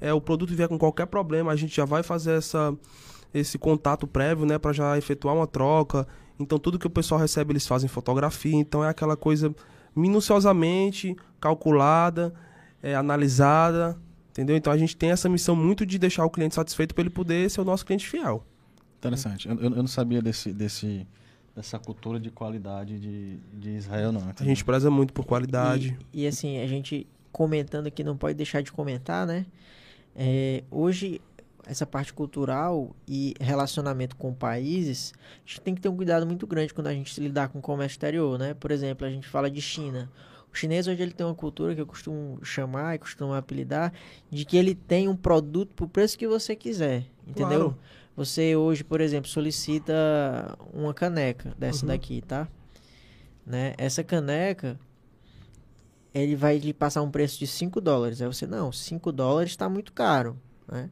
[SPEAKER 3] é, o produto vier com qualquer problema, a gente já vai fazer essa, esse contato prévio, né? Para já efetuar uma troca. Então, tudo que o pessoal recebe, eles fazem fotografia. Então, é aquela coisa minuciosamente calculada, é, analisada, entendeu? Então, a gente tem essa missão muito de deixar o cliente satisfeito para ele poder ser o nosso cliente fiel.
[SPEAKER 2] Interessante. Eu, eu não sabia desse, desse, dessa cultura de qualidade de, de Israel, não.
[SPEAKER 3] A gente preza muito por qualidade.
[SPEAKER 1] E, e, assim, a gente comentando aqui, não pode deixar de comentar, né? É, hoje, essa parte cultural e relacionamento com países, a gente tem que ter um cuidado muito grande quando a gente se lidar com o comércio exterior, né? Por exemplo, a gente fala de China. O chinês hoje ele tem uma cultura que eu costumo chamar e costumo apelidar de que ele tem um produto por preço que você quiser, entendeu?
[SPEAKER 3] Claro.
[SPEAKER 1] Você hoje, por exemplo, solicita uma caneca dessa
[SPEAKER 3] Uhum.
[SPEAKER 1] daqui, tá? Né? Essa caneca, ele vai lhe passar um preço de 5 dólares. Aí você, não, 5 dólares está muito caro, né?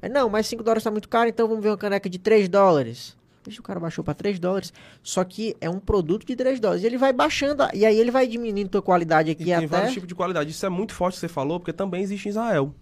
[SPEAKER 1] Aí, não, mas 5 dólares está muito caro, então vamos ver uma caneca de 3 dólares. Deixa o cara baixou para 3 dólares, só que é um produto de 3 dólares. E ele vai baixando, e aí ele vai diminuindo a qualidade
[SPEAKER 3] E
[SPEAKER 1] aqui
[SPEAKER 3] tem
[SPEAKER 1] até...
[SPEAKER 3] vários tipos de qualidade. Isso é muito forte que você falou, porque também existe em Israel.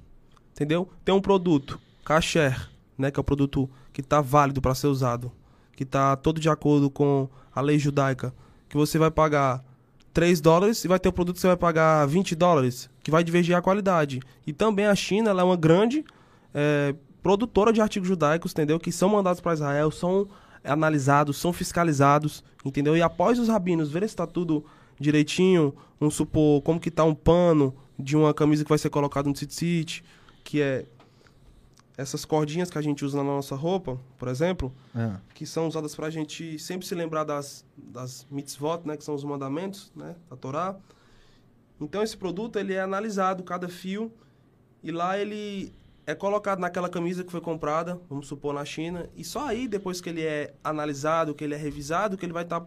[SPEAKER 3] Entendeu? Tem um produto, kasher, né? Que é o produto que está válido para ser usado. Que está todo de acordo com a lei judaica. Que você vai pagar 3 dólares e vai ter um produto que você vai pagar 20 dólares. Que vai divergir a qualidade. E também a China, ela é uma grande é, produtora de artigos judaicos, entendeu? Que são mandados para Israel, são analisados, são fiscalizados, entendeu? E após os rabinos verem se está tudo direitinho, vamos supor, como que tá um pano de uma camisa que vai ser colocado no tzitzit, que é essas cordinhas que a gente usa na nossa roupa, por exemplo,
[SPEAKER 2] É.
[SPEAKER 3] que são usadas para a gente sempre se lembrar das, das mitzvot, né, que são os mandamentos, né, da Torá. Então esse produto ele é analisado cada fio e lá ele é colocado naquela camisa que foi comprada, vamos supor na China, e só aí depois que ele é analisado, que ele é revisado, que ele vai estar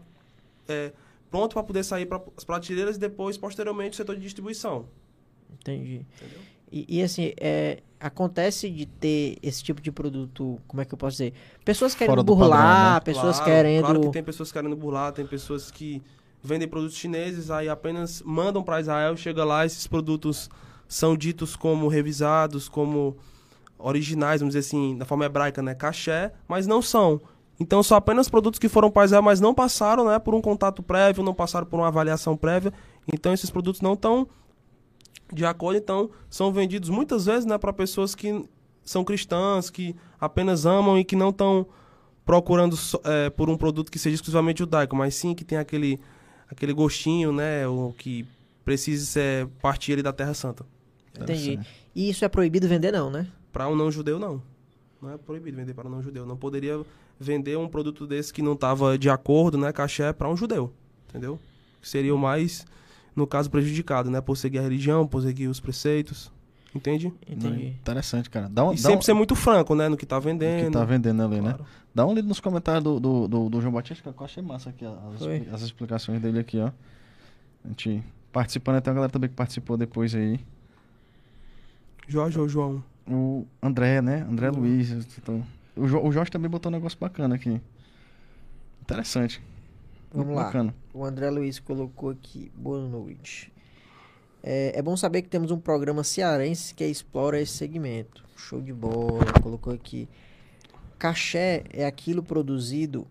[SPEAKER 3] pronto para poder sair para as prateleiras e depois posteriormente o setor de distribuição.
[SPEAKER 1] Entendi.
[SPEAKER 3] Entendeu?
[SPEAKER 1] E, e, assim, é, acontece de ter esse tipo de produto, como é que eu posso dizer? Pessoas querendo burlar,
[SPEAKER 2] padrão, né?
[SPEAKER 1] pessoas
[SPEAKER 3] Claro,
[SPEAKER 1] querendo...
[SPEAKER 3] Claro que tem pessoas querendo burlar, tem pessoas que vendem produtos chineses, aí apenas mandam para Israel, chega lá, esses produtos são ditos como revisados, como originais, vamos dizer assim, da forma hebraica, né, caché, mas não são. Então são apenas produtos que foram para Israel, mas não passaram, né, por um contato prévio, não passaram por uma avaliação prévia. Então esses produtos não estão de acordo, então são vendidos muitas vezes, né, para pessoas que são cristãs, que apenas amam e que não estão procurando é, por um produto que seja exclusivamente judaico, mas sim que tem aquele aquele gostinho, né, o que precise ser partir ali da Terra Santa.
[SPEAKER 1] Entendi. E isso é proibido vender não, né?
[SPEAKER 3] Para um não judeu não. Não é proibido vender para um não judeu. Não poderia vender um produto desse que não estava de acordo, né, caché para um judeu, entendeu? Que seria o mais no caso prejudicado, né, por seguir a religião, por seguir os preceitos. Entende?
[SPEAKER 2] Entendi. Interessante, cara. Dá um,
[SPEAKER 3] e
[SPEAKER 2] dá
[SPEAKER 3] sempre
[SPEAKER 2] um...
[SPEAKER 3] ser muito franco, né? No que tá vendendo.
[SPEAKER 2] No que tá vendendo ali, né? claro. né? Dá um lido nos comentários do, do, do, do, João Batista, que eu achei massa aqui as, as explicações dele aqui, ó. A gente participando, até a galera também que participou depois aí.
[SPEAKER 3] Jorge ou João?
[SPEAKER 2] O André, né? André uhum. Luiz. Então, o, jo, o Jorge também botou um negócio bacana aqui. Interessante.
[SPEAKER 1] Vamos lá. Bacana. O André Luiz colocou aqui. Boa noite. É, é, bom saber que temos um programa cearense que explora esse segmento. Show de bola. Colocou aqui. Caché é aquilo produzido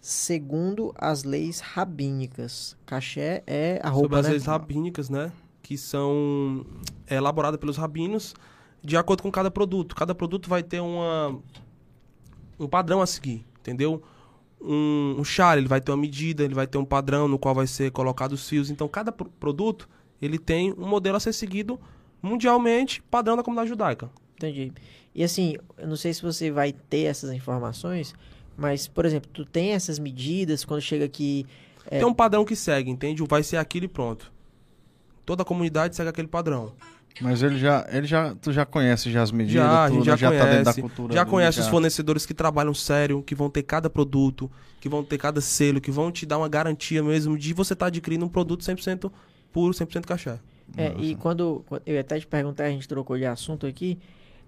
[SPEAKER 1] segundo as leis rabínicas. Caché é a roupa,
[SPEAKER 3] Sobre as
[SPEAKER 1] né?
[SPEAKER 3] leis rabínicas, né? Que são é, elaboradas pelos rabinos de acordo com cada produto. Cada produto vai ter uma, um padrão a seguir, entendeu? Um, um char, ele vai ter uma medida, ele vai ter um padrão no qual vai ser colocado os fios. Então, cada pr produto, ele tem um modelo a ser seguido mundialmente, padrão da comunidade judaica.
[SPEAKER 1] Entendi. E assim, eu não sei se você vai ter essas informações, mas, por exemplo, tu tem essas medidas quando chega aqui...
[SPEAKER 3] É... Tem um padrão que segue, entende? Vai ser aquilo e pronto. Toda a comunidade segue aquele padrão.
[SPEAKER 2] Mas ele já, ele já, tu já conhece já as medidas,
[SPEAKER 3] já,
[SPEAKER 2] tudo,
[SPEAKER 3] já,
[SPEAKER 2] já
[SPEAKER 3] conhece,
[SPEAKER 2] tá dentro da cultura.
[SPEAKER 3] Já conhece os fornecedores que trabalham sério, que vão ter cada produto, que vão ter cada selo, que vão te dar uma garantia mesmo de você estar tá adquirindo um produto 100% puro, 100% cachê.
[SPEAKER 1] É, Nossa. e quando, eu até te perguntar, a gente trocou de assunto aqui,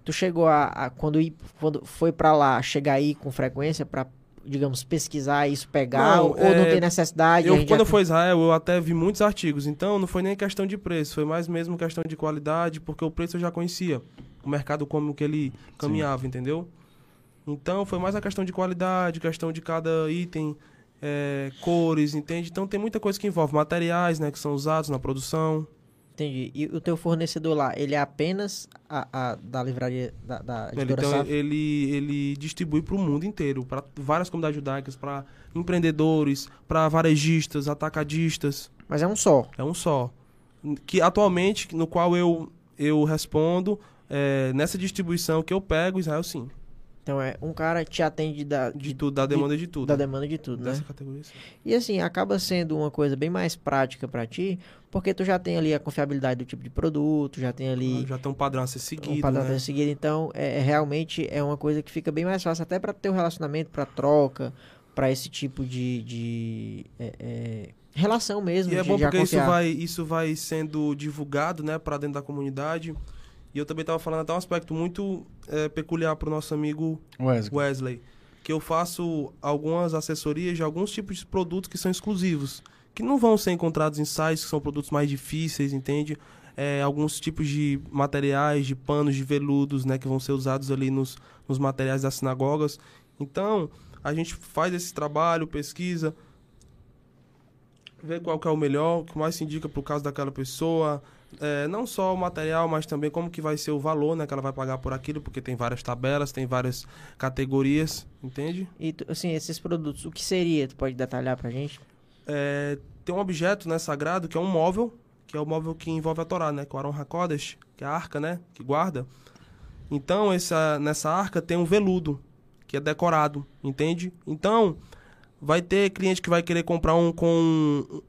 [SPEAKER 1] tu chegou a, a quando, quando foi para lá, chegar aí com frequência para digamos, pesquisar isso, pegar, não, ou é, não tem necessidade?
[SPEAKER 3] Eu, quando eu fui a Israel, eu até vi muitos artigos, então não foi nem questão de preço, foi mais mesmo questão de qualidade, porque o preço eu já conhecia, o mercado como que ele caminhava, Sim. entendeu? Então foi mais a questão de qualidade, questão de cada item, é, cores, entende? Então tem muita coisa que envolve materiais, né, que são usados na produção.
[SPEAKER 1] Entendi. E o teu fornecedor lá, ele é apenas a, a da livraria da, da
[SPEAKER 3] ele, então, ele, ele distribui para o mundo inteiro, para várias comunidades judaicas, para empreendedores, para varejistas, atacadistas.
[SPEAKER 1] Mas é um só?
[SPEAKER 3] É um só. Que atualmente, no qual eu, eu respondo, é, nessa distribuição que eu pego, Israel sim.
[SPEAKER 1] Então é um cara te atende da,
[SPEAKER 3] de, de tudo, da demanda de, de, tudo.
[SPEAKER 1] Da demanda de tudo, Dessa né? categoria. Sim. E assim, acaba sendo uma coisa bem mais prática para ti, porque tu já tem ali a confiabilidade do tipo de produto, já tem ali
[SPEAKER 3] ah, já tem um padrão a ser seguido,
[SPEAKER 1] um padrão
[SPEAKER 3] né?
[SPEAKER 1] a ser seguido, então é, é realmente é uma coisa que fica bem mais fácil até para um relacionamento, para troca, para esse tipo de, de é, é, relação mesmo.
[SPEAKER 3] E é bom porque isso vai isso vai sendo divulgado, né, para dentro da comunidade. E eu também estava falando até um aspecto muito é, peculiar para o nosso amigo Wesley. Wesley. Que eu faço algumas assessorias de alguns tipos de produtos que são exclusivos. Que não vão ser encontrados em sites, que são produtos mais difíceis, entende? É, alguns tipos de materiais, de panos, de veludos, né? Que vão ser usados ali nos, nos materiais das sinagogas. Então, a gente faz esse trabalho, pesquisa, vê qual que é o melhor, o que mais se indica para o caso daquela pessoa, é, não só o material, mas também como que vai ser o valor, né, que ela vai pagar por aquilo, porque tem várias tabelas, tem várias categorias, entende?
[SPEAKER 1] E assim, esses produtos, o que seria? Tu pode detalhar pra gente?
[SPEAKER 3] É, tem um objeto, né, sagrado, que é um móvel, que é o móvel que envolve a Torá, né, que é o Aron HaKodesh, que é a arca, né, que guarda. Então, essa, nessa arca tem um veludo, que é decorado, entende? Então, vai ter cliente que vai querer comprar um com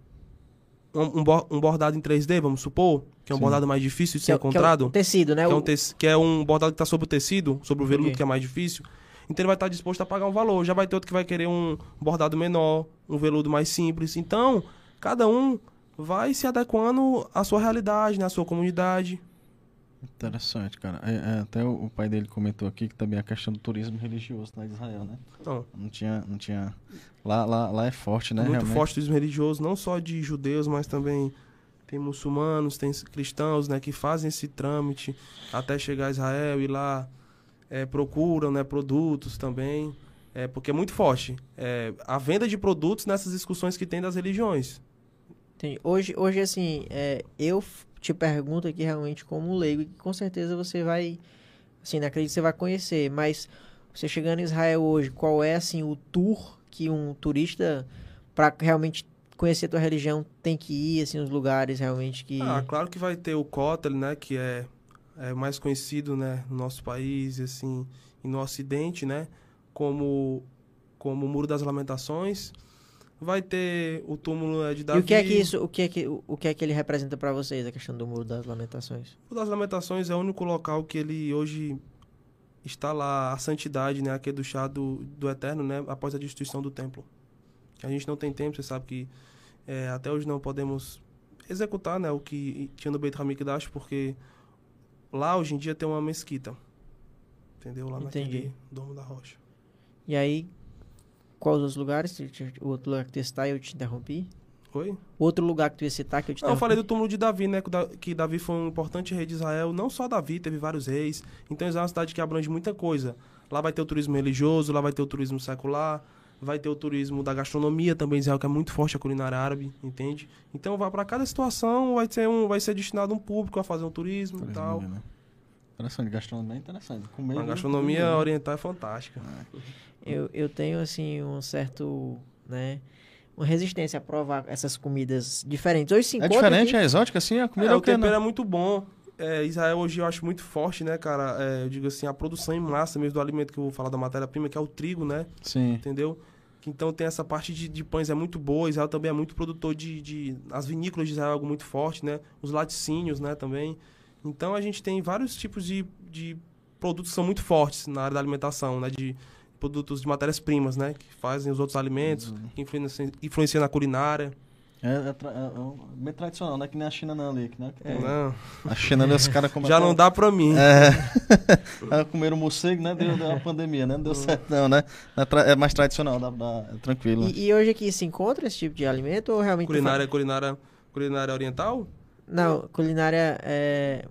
[SPEAKER 3] um, um, bordado em 3D, vamos supor, que é um Sim. bordado mais difícil de ser que encontrado. É,
[SPEAKER 1] o tecido, né?
[SPEAKER 3] Que, é um te que é um bordado que está sobre o tecido, sobre o veludo, que é mais difícil. Então ele vai estar disposto a pagar um valor. Já vai ter outro que vai querer um bordado menor, um veludo mais simples. Então, cada um vai se adequando à sua realidade, na né, sua comunidade.
[SPEAKER 2] Interessante, cara. É, é, até o, o, pai dele comentou aqui que também a questão do turismo religioso lá em Israel, né? Não. Não tinha, não tinha. Lá, lá, lá é forte, né?
[SPEAKER 3] Muito realmente. forte o turismo religioso, não só de judeus, mas também tem muçulmanos, tem cristãos, né, que fazem esse trâmite até chegar a Israel e lá é, procuram, né, produtos também, é, porque é muito forte. É, a venda de produtos nessas discussões que tem das religiões.
[SPEAKER 1] Entendi. Hoje, hoje assim, é, eu te pergunto aqui realmente como leigo, e com certeza você vai, assim, não acredito que você vai conhecer, mas você chegando em Israel hoje, qual é, assim, o tour que um turista, para realmente conhecer a tua religião, tem que ir, assim, os lugares realmente que...
[SPEAKER 3] Ah, claro que vai ter o Kotel, né, que é, é mais conhecido, né, no nosso país, assim, e no Ocidente, né, como, como o Muro das Lamentações, vai ter o túmulo é, de Davi.
[SPEAKER 1] E o que é que isso, o que é que, o que é que ele representa para vocês, a questão do Muro das Lamentações?
[SPEAKER 3] O das Lamentações é o único local que ele hoje está lá, a santidade, né, aqui do chá do, do Eterno, né, após a destruição do templo. A gente não tem tempo, você sabe que é, até hoje não podemos executar, né, o que tinha no Beit Hamikdash, porque lá hoje em dia tem uma mesquita. Entendeu? Lá Entendi. naquele Domo da Rocha.
[SPEAKER 1] E aí, Quais os lugares? O outro lugar que tu ia citar eu te interrompi?
[SPEAKER 3] Oi?
[SPEAKER 1] O outro lugar que tu ia citar que eu te
[SPEAKER 3] interrompi? Eu falei do túmulo de Davi, né? Que Davi foi um importante rei de Israel. Não só Davi, teve vários reis. Então Israel é uma cidade que abrange muita coisa. Lá vai ter o turismo religioso, lá vai ter o turismo secular, vai ter o turismo da gastronomia também, Israel, que é muito forte a culinária árabe, entende? Então vai para cada situação vai ser um vai ser destinado um público a fazer um turismo, turismo e tal. Né?
[SPEAKER 2] Interessante, gastronomia é interessante.
[SPEAKER 3] Comer, a gastronomia comer, oriental é fantástica. É
[SPEAKER 1] eu, eu tenho, assim, um certo, né... Uma resistência a provar essas comidas diferentes. Hoje se
[SPEAKER 2] É diferente, é exótica, assim? A comida
[SPEAKER 3] é, o tempero é muito bom. É, Israel hoje eu acho muito forte, né, cara? É, eu digo assim, a produção em massa mesmo do alimento que eu vou falar da matéria-prima, que é o trigo, né?
[SPEAKER 2] Sim.
[SPEAKER 3] Entendeu? Então tem essa parte de, de pães é muito boa. Israel também é muito produtor de, de... As vinícolas de Israel é algo muito forte, né? Os laticínios, né, também. Então a gente tem vários tipos de, de produtos que são muito fortes na área da alimentação, né? De produtos de matérias-primas, né? Que fazem os outros alimentos, uhum. que influenciam, influenciam na culinária.
[SPEAKER 2] É, é, tra é, bem tradicional, não é que nem a China não ali. Né?
[SPEAKER 3] É. Não.
[SPEAKER 2] A China, né, os caras começam...
[SPEAKER 3] Já não dá pra mim.
[SPEAKER 2] É. comeram morcego, né? Deu, deu a pandemia, né? Não deu certo não, né? É, é mais tradicional, dá, dá, é tranquilo.
[SPEAKER 1] E, e, hoje aqui se encontra esse tipo de alimento ou realmente...
[SPEAKER 3] Culinária, culinária, culinária oriental?
[SPEAKER 1] Não, culinária... É...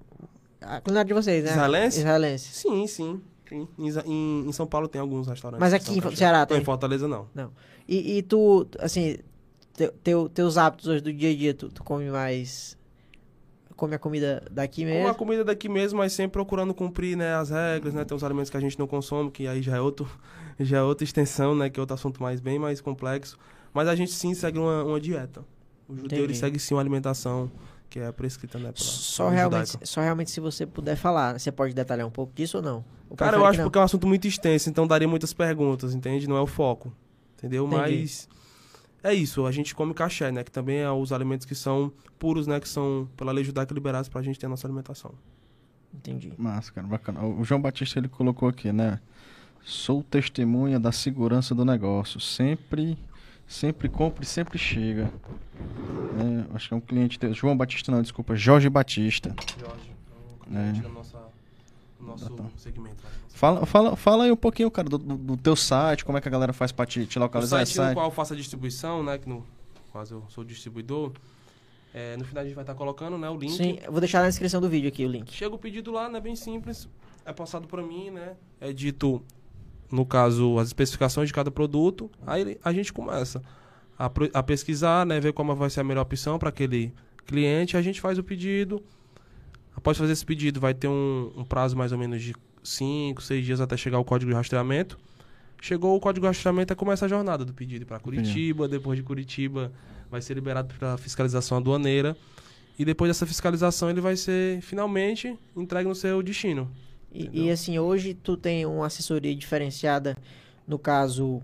[SPEAKER 1] A culinária de vocês, né?
[SPEAKER 3] Israelense?
[SPEAKER 1] Israelense.
[SPEAKER 3] Sim, sim. Em, em, em, São Paulo tem alguns restaurantes.
[SPEAKER 1] Mas aqui em Ceará tem?
[SPEAKER 3] Não, em Fortaleza não.
[SPEAKER 1] Não. E, e tu, assim, teu, teu, teus hábitos hoje do dia a dia, tu, tu come mais... Come a comida daqui mesmo? Come
[SPEAKER 3] a comida daqui mesmo, mas sempre procurando cumprir, né, as regras, né? Tem uns alimentos que a gente não consome, que aí já é, outro, já é outra extensão, né? Que é outro assunto mais, bem mais complexo. Mas a gente sim segue uma, uma dieta. O judeu, ele segue sim uma alimentação que é prescrita, né?
[SPEAKER 1] só, realmente, só realmente se você puder falar, você pode detalhar um pouco disso ou não?
[SPEAKER 3] Cara, eu acho porque é um assunto muito extenso, então daria muitas perguntas, entende? Não é o foco, entendeu? Entendi. Mas é isso, a gente come caché, né? Que também é os alimentos que são puros, né? Que são, pela lei judaica, liberados pra gente ter a nossa alimentação.
[SPEAKER 1] Entendi.
[SPEAKER 2] Massa, cara, bacana. O João Batista, ele colocou aqui, né? Sou testemunha da segurança do negócio. Sempre Sempre compra e sempre chega. É, acho que é um cliente. De... João Batista, não, desculpa. Jorge Batista.
[SPEAKER 3] Jorge, é cliente é. do nosso segmento.
[SPEAKER 2] Fala, fala, fala aí um pouquinho, cara, do, do, teu site, como é que a galera faz pra te, te localizar.
[SPEAKER 3] O site, site no qual eu faço a distribuição, né? Que no quase eu sou distribuidor. É, no final a gente vai estar colocando né, o link.
[SPEAKER 1] Sim, eu vou deixar na descrição do vídeo aqui o link.
[SPEAKER 3] Chega o pedido lá, né? Bem simples. É passado para mim, né? É dito no caso, as especificações de cada produto, aí a gente começa a, a pesquisar, né, ver como vai ser a melhor opção para aquele cliente, a gente faz o pedido. Após fazer esse pedido, vai ter um, um prazo mais ou menos de 5, 6 dias até chegar o código de rastreamento. Chegou o código de rastreamento, é começa a jornada do pedido para Curitiba. Depois de Curitiba, vai ser liberado para fiscalização aduaneira. E depois dessa fiscalização, ele vai ser finalmente entregue no seu destino.
[SPEAKER 1] E, e, assim, hoje tu tem uma assessoria diferenciada, no caso.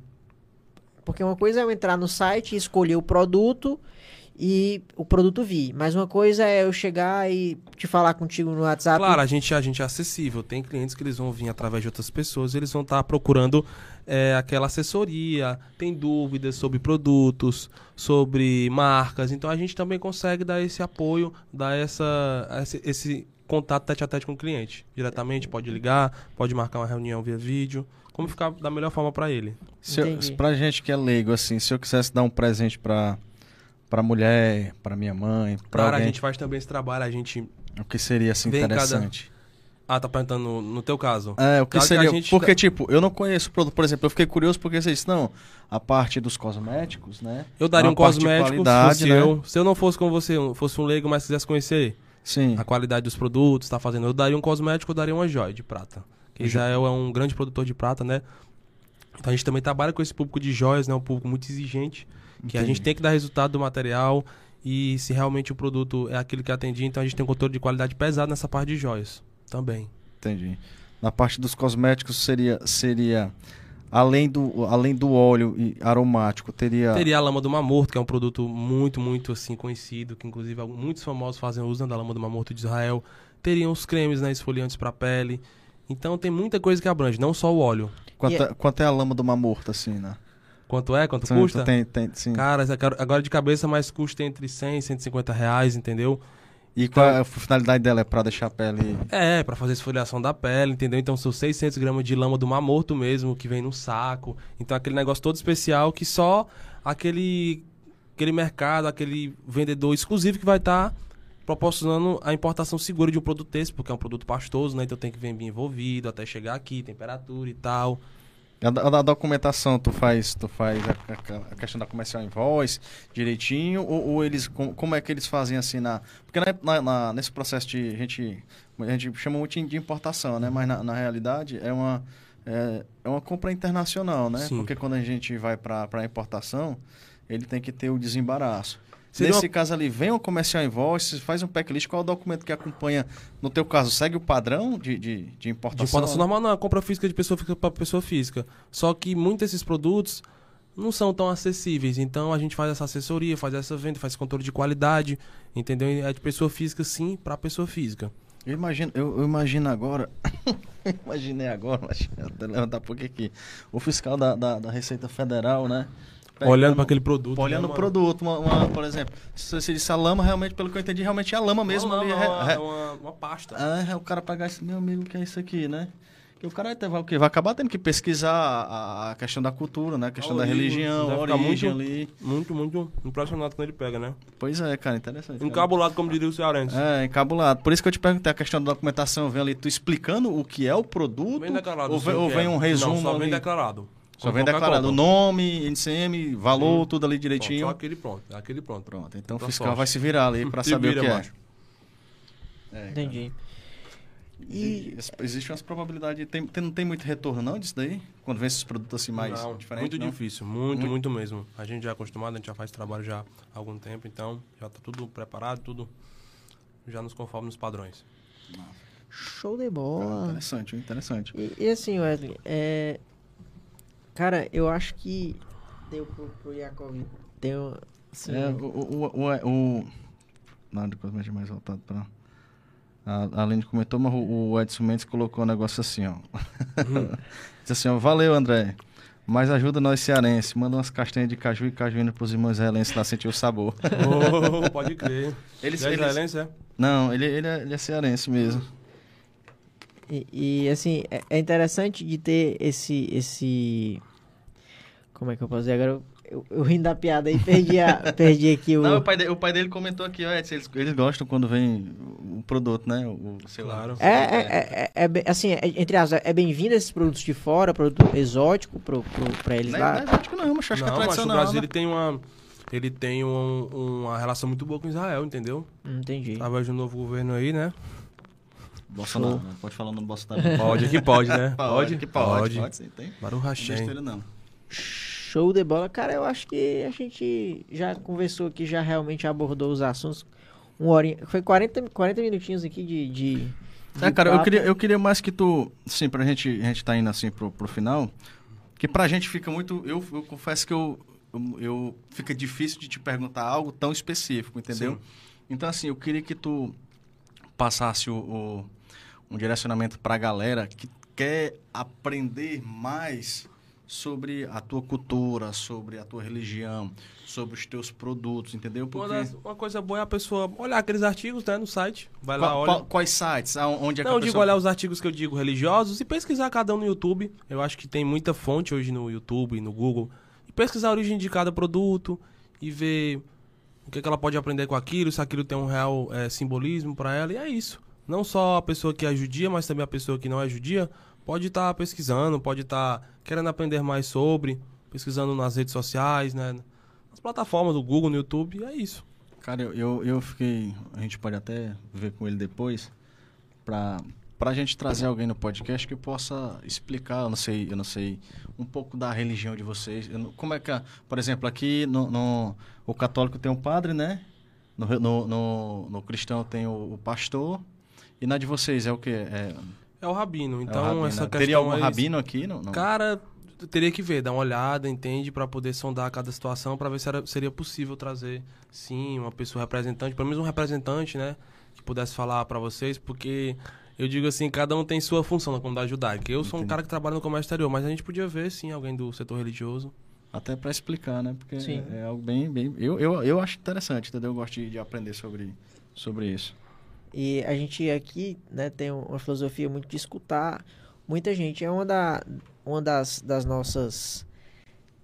[SPEAKER 1] Porque uma coisa é eu entrar no site e escolher o produto e o produto vir. Mas uma coisa é eu chegar e te falar contigo no WhatsApp.
[SPEAKER 3] Claro, a gente, a gente é acessível. Tem clientes que eles vão vir através de outras pessoas, eles vão estar tá procurando é, aquela assessoria, tem dúvidas sobre produtos, sobre marcas. Então a gente também consegue dar esse apoio, dar essa, esse, esse contato tete a tete com o cliente. Diretamente, pode ligar, pode marcar uma reunião via vídeo. Como ficar da melhor forma para ele.
[SPEAKER 2] Se eu, pra gente que é leigo, assim, se eu quisesse dar um presente pra, pra mulher, pra minha mãe, pra
[SPEAKER 3] Cara,
[SPEAKER 2] alguém,
[SPEAKER 3] a gente faz também esse trabalho, a gente...
[SPEAKER 2] o que seria, assim,
[SPEAKER 3] Vem cada-
[SPEAKER 2] interessante?
[SPEAKER 3] Ah, tá perguntando no, no teu caso.
[SPEAKER 2] É, o que
[SPEAKER 3] Claro que a
[SPEAKER 2] seria.
[SPEAKER 3] gente
[SPEAKER 2] porque,
[SPEAKER 3] tá-
[SPEAKER 2] tipo, eu não conheço o produto. Por exemplo, eu fiquei curioso porque você disse, não, a parte dos cosméticos, né?
[SPEAKER 3] Eu daria
[SPEAKER 2] Uma
[SPEAKER 3] um cosmético se
[SPEAKER 2] né?
[SPEAKER 3] eu. Se eu não fosse com você, eu fosse um leigo, mas quisesse conhecer
[SPEAKER 2] Sim.
[SPEAKER 3] a qualidade dos produtos, tá fazendo. Eu daria um cosmético, eu daria uma joia de prata. Que Israel é um grande produtor de prata, né? Então a gente também trabalha com esse público de joias, né? Um público muito exigente. Que a
[SPEAKER 2] Entendi.
[SPEAKER 3] gente tem que dar resultado do material. E se realmente o produto é aquilo que atendia, então a gente tem um controle de qualidade pesado nessa parte de joias. Também.
[SPEAKER 2] Entendi. Na parte dos cosméticos seria. seria além, do, além do óleo e aromático, teria.
[SPEAKER 3] Teria a lama do mamorto, que é um produto muito, muito assim conhecido, que inclusive muitos famosos fazem uso né, da lama do mamorto de Israel. Teriam os cremes né, esfoliantes para pele. Então tem muita coisa que abrange, não só o óleo.
[SPEAKER 2] Quanto,
[SPEAKER 7] E
[SPEAKER 2] é, quanto é a lama do mamorto, assim, né?
[SPEAKER 3] Quanto é? Quanto
[SPEAKER 2] Sim,
[SPEAKER 3] custa?
[SPEAKER 2] Tem, tem, sim.
[SPEAKER 3] Cara, essa- agora de cabeça, mas custa entre 100 e 150 reais, entendeu?
[SPEAKER 2] E qual é a finalidade dela? É pra deixar a pele.
[SPEAKER 3] É, pra fazer esfoliação da pele, entendeu? Então são 600 gramas de lama do mamorto mesmo, que vem no saco. Então aquele negócio todo especial que só aquele, aquele mercado, aquele vendedor exclusivo que vai estar proporcionando a importação segura de um produto desse, porque é um produto pastoso, né? Então tem que vir bem envolvido até chegar aqui, temperatura e tal.
[SPEAKER 2] A, a da documentação, tu faz, tu faz a, a- a questão da comercial invoice direitinho? Ou, ou eles. com- como é que eles fazem assim na. Porque na- na- na- nesse processo de. A gente, a gente chama muito de importação, né? Mas na, na realidade é uma. É, é uma compra internacional, né?
[SPEAKER 3] Sim.
[SPEAKER 2] Porque quando a gente vai para a importação, ele tem que ter o desembaraço.
[SPEAKER 3] Seria
[SPEAKER 2] Nesse
[SPEAKER 3] uma-
[SPEAKER 2] caso ali, vem um comercial invoice, faz um packlist, qual é o documento que acompanha, no teu caso, segue o padrão de, de, de
[SPEAKER 3] De
[SPEAKER 2] importação?
[SPEAKER 3] importação normal não, é compra física de pessoa física para pessoa física. Só que muitos desses produtos não são tão acessíveis. Então a gente faz essa assessoria, faz essa venda, faz esse controle de qualidade, entendeu? É de pessoa física sim para pessoa física.
[SPEAKER 2] Eu imagino, eu, eu imagino agora, imaginei agora, mas até levantar um pouquinho aqui, o fiscal da, da, da Receita Federal, né?
[SPEAKER 3] Olhando para aquele produto.
[SPEAKER 2] Olhando
[SPEAKER 3] né,
[SPEAKER 2] o produto, uma, uma- por exemplo, se você disse a lama, realmente, pelo que eu entendi, realmente é a lama mesmo ali.
[SPEAKER 3] não,
[SPEAKER 2] re-
[SPEAKER 3] é uma, é uma, uma pasta.
[SPEAKER 2] Ah, é o cara pagar esse, meu amigo, o que é isso aqui, né? Que o cara até vai, o quê? vai acabar tendo que pesquisar a, a questão da cultura, né? A questão
[SPEAKER 3] A
[SPEAKER 2] da
[SPEAKER 3] origem,
[SPEAKER 2] religião, a origem
[SPEAKER 3] muito-
[SPEAKER 2] ali.
[SPEAKER 3] Muito, muito impressionado quando ele pega, né?
[SPEAKER 2] Pois é, cara, interessante. cara.
[SPEAKER 3] Encabulado, como diria o cearense.
[SPEAKER 2] É, encabulado. Por isso que eu te perguntei a questão da documentação. Vem ali tu explicando o que é o produto?
[SPEAKER 3] Vem declarado.
[SPEAKER 2] ou vem, ou vem
[SPEAKER 3] é.
[SPEAKER 2] um resumo
[SPEAKER 3] Não, só
[SPEAKER 2] ali?
[SPEAKER 3] vem declarado.
[SPEAKER 2] Só vem declarado o nome, NCM, valor, tudo ali
[SPEAKER 3] Pronto,
[SPEAKER 2] direitinho.
[SPEAKER 3] Só aquele pronto, aquele pronto.
[SPEAKER 2] Pronto, então o fiscal
[SPEAKER 3] sorte.
[SPEAKER 2] vai se virar ali
[SPEAKER 3] Se
[SPEAKER 2] saber
[SPEAKER 3] vira,
[SPEAKER 2] o que é.
[SPEAKER 3] macho.
[SPEAKER 2] É,
[SPEAKER 7] Entendi.
[SPEAKER 2] E existe umas probabilidades. Tem, tem- não tem muito retorno, não, disso daí? Quando vem esses produtos assim mais
[SPEAKER 3] Não,
[SPEAKER 2] diferentes?
[SPEAKER 3] muito
[SPEAKER 2] não?
[SPEAKER 3] difícil, muito,
[SPEAKER 2] Muito-
[SPEAKER 3] muito, mesmo. A gente já é acostumado, a gente já faz trabalho já há algum tempo, então já tá tudo preparado, tudo já nos conforme nos padrões.
[SPEAKER 7] Show de
[SPEAKER 2] Ah,
[SPEAKER 7] bola.
[SPEAKER 2] interessante, interessante.
[SPEAKER 7] E, e assim, Wesley, é... Cara, eu acho que deu pro, pro Yakov. Deu.
[SPEAKER 2] É, o, o, o, o, o- Nada de coisa mais voltado pra. A, a Aline comentou, mas o, o Edson Mendes colocou um negócio assim, ó. Diz assim, ó, valeu, André. Mas ajuda nós cearense. Manda umas castanhas de caju e cajuína pros irmãos israelenses lá sentir o sabor.
[SPEAKER 3] Oh, pode crer.
[SPEAKER 2] Eles,
[SPEAKER 3] Já é israelense, é?
[SPEAKER 2] Não, ele, ele, é, ele é cearense mesmo.
[SPEAKER 7] E, e, assim, é, é interessante de ter esse, esse... Como é que eu posso dizer? Agora eu, eu, eu rindo da piada aí, perdi, a, perdi aqui o...
[SPEAKER 2] Não, o pai, de- o pai dele comentou aqui, ó, Edson, eles, eles gostam quando vem o produto, né? O, o- sei lá.
[SPEAKER 3] Claro.
[SPEAKER 7] É, é, é, é bem- assim, é, entre as é bem-vindo esses produtos de fora, produto exótico pro, pro, pra eles
[SPEAKER 2] Não é,
[SPEAKER 7] lá.
[SPEAKER 2] não é exótico não, mas acho que é
[SPEAKER 3] Não, mas o
[SPEAKER 2] tradicional.
[SPEAKER 3] Brasil
[SPEAKER 2] né?
[SPEAKER 3] ele tem uma ele tem um- uma relação muito boa com Israel, entendeu?
[SPEAKER 7] Hum, Entendi.
[SPEAKER 3] Através do novo governo aí, né?
[SPEAKER 2] Bolsonaro, né? pode falar no Bolsonaro.
[SPEAKER 3] Pode, que pode, né?
[SPEAKER 2] Pode, que pode,
[SPEAKER 3] Pode.
[SPEAKER 2] pode, sim, tem. Não não.
[SPEAKER 7] Show de bola. Cara, eu acho que a gente já conversou aqui, já realmente abordou os assuntos. Uma horinha, foi 40, 40 minutinhos aqui de. de, de
[SPEAKER 2] É, cara, eu queria, eu queria mais que tu, sim, pra gente, a gente tá indo assim pro, pro final, que pra gente fica muito, eu, eu confesso que eu, eu, eu- fica difícil de te perguntar algo tão específico, entendeu?
[SPEAKER 3] Sim.
[SPEAKER 2] Então, assim, eu queria que tu passasse o, o- um direcionamento pra galera que quer aprender mais sobre a tua cultura, sobre a tua religião, sobre os teus produtos, entendeu?
[SPEAKER 3] Uma,
[SPEAKER 2] Porque...
[SPEAKER 3] das- uma coisa boa é a pessoa olhar aqueles artigos né, no site. Vai lá,
[SPEAKER 2] Qual-
[SPEAKER 3] olha.
[SPEAKER 2] qual- quais sites? Onde é que
[SPEAKER 3] Não,
[SPEAKER 2] a
[SPEAKER 3] eu digo olhar os artigos que eu digo religiosos e pesquisar cada um no YouTube. Eu acho que tem muita fonte hoje no YouTube, no Google. E pesquisar a origem de cada produto e ver o que, que ela pode aprender com aquilo, se aquilo tem um real eh, simbolismo para ela. E é isso. Não só a pessoa que é judia, mas também a pessoa que não é judia pode estar pesquisando, pode estar querendo aprender mais sobre, pesquisando nas redes sociais, né? Nas plataformas do Google, no YouTube. É isso.
[SPEAKER 2] Cara, eu, eu, eu fiquei. A gente pode até ver com ele depois. Pra, pra gente trazer alguém no podcast que possa explicar, eu não sei, eu não sei, um pouco da religião de vocês. Como é que. a- Por exemplo, aqui no, no- o católico tem um padre, né? No, no, no, no cristão tem o, o pastor. E na de vocês é o quê? É,
[SPEAKER 3] É o rabino.
[SPEAKER 2] é o
[SPEAKER 3] Então,
[SPEAKER 2] rabino,
[SPEAKER 3] essa
[SPEAKER 2] né?
[SPEAKER 3] questão
[SPEAKER 2] Teria algum
[SPEAKER 3] é
[SPEAKER 2] rabino aqui? Não, não.
[SPEAKER 3] Cara, teria que ver, dar uma olhada, entende? Pra poder sondar cada situação, pra ver se era- seria possível trazer, sim, uma pessoa representante, pelo menos um representante, né? Que pudesse falar pra vocês, porque eu digo assim, cada um tem sua função na comunidade judaica. Eu sou um
[SPEAKER 2] Entendi.
[SPEAKER 3] cara que trabalha no comércio exterior, mas a gente podia ver, sim, alguém do setor religioso.
[SPEAKER 2] Até para explicar, né? Porque
[SPEAKER 1] Sim.
[SPEAKER 2] é algo bem. bem eu, eu, eu acho interessante, entendeu? Eu gosto de, de aprender sobre, sobre isso.
[SPEAKER 1] E a gente aqui, né, tem uma filosofia muito de escutar muita gente. É uma, da, uma das, das nossas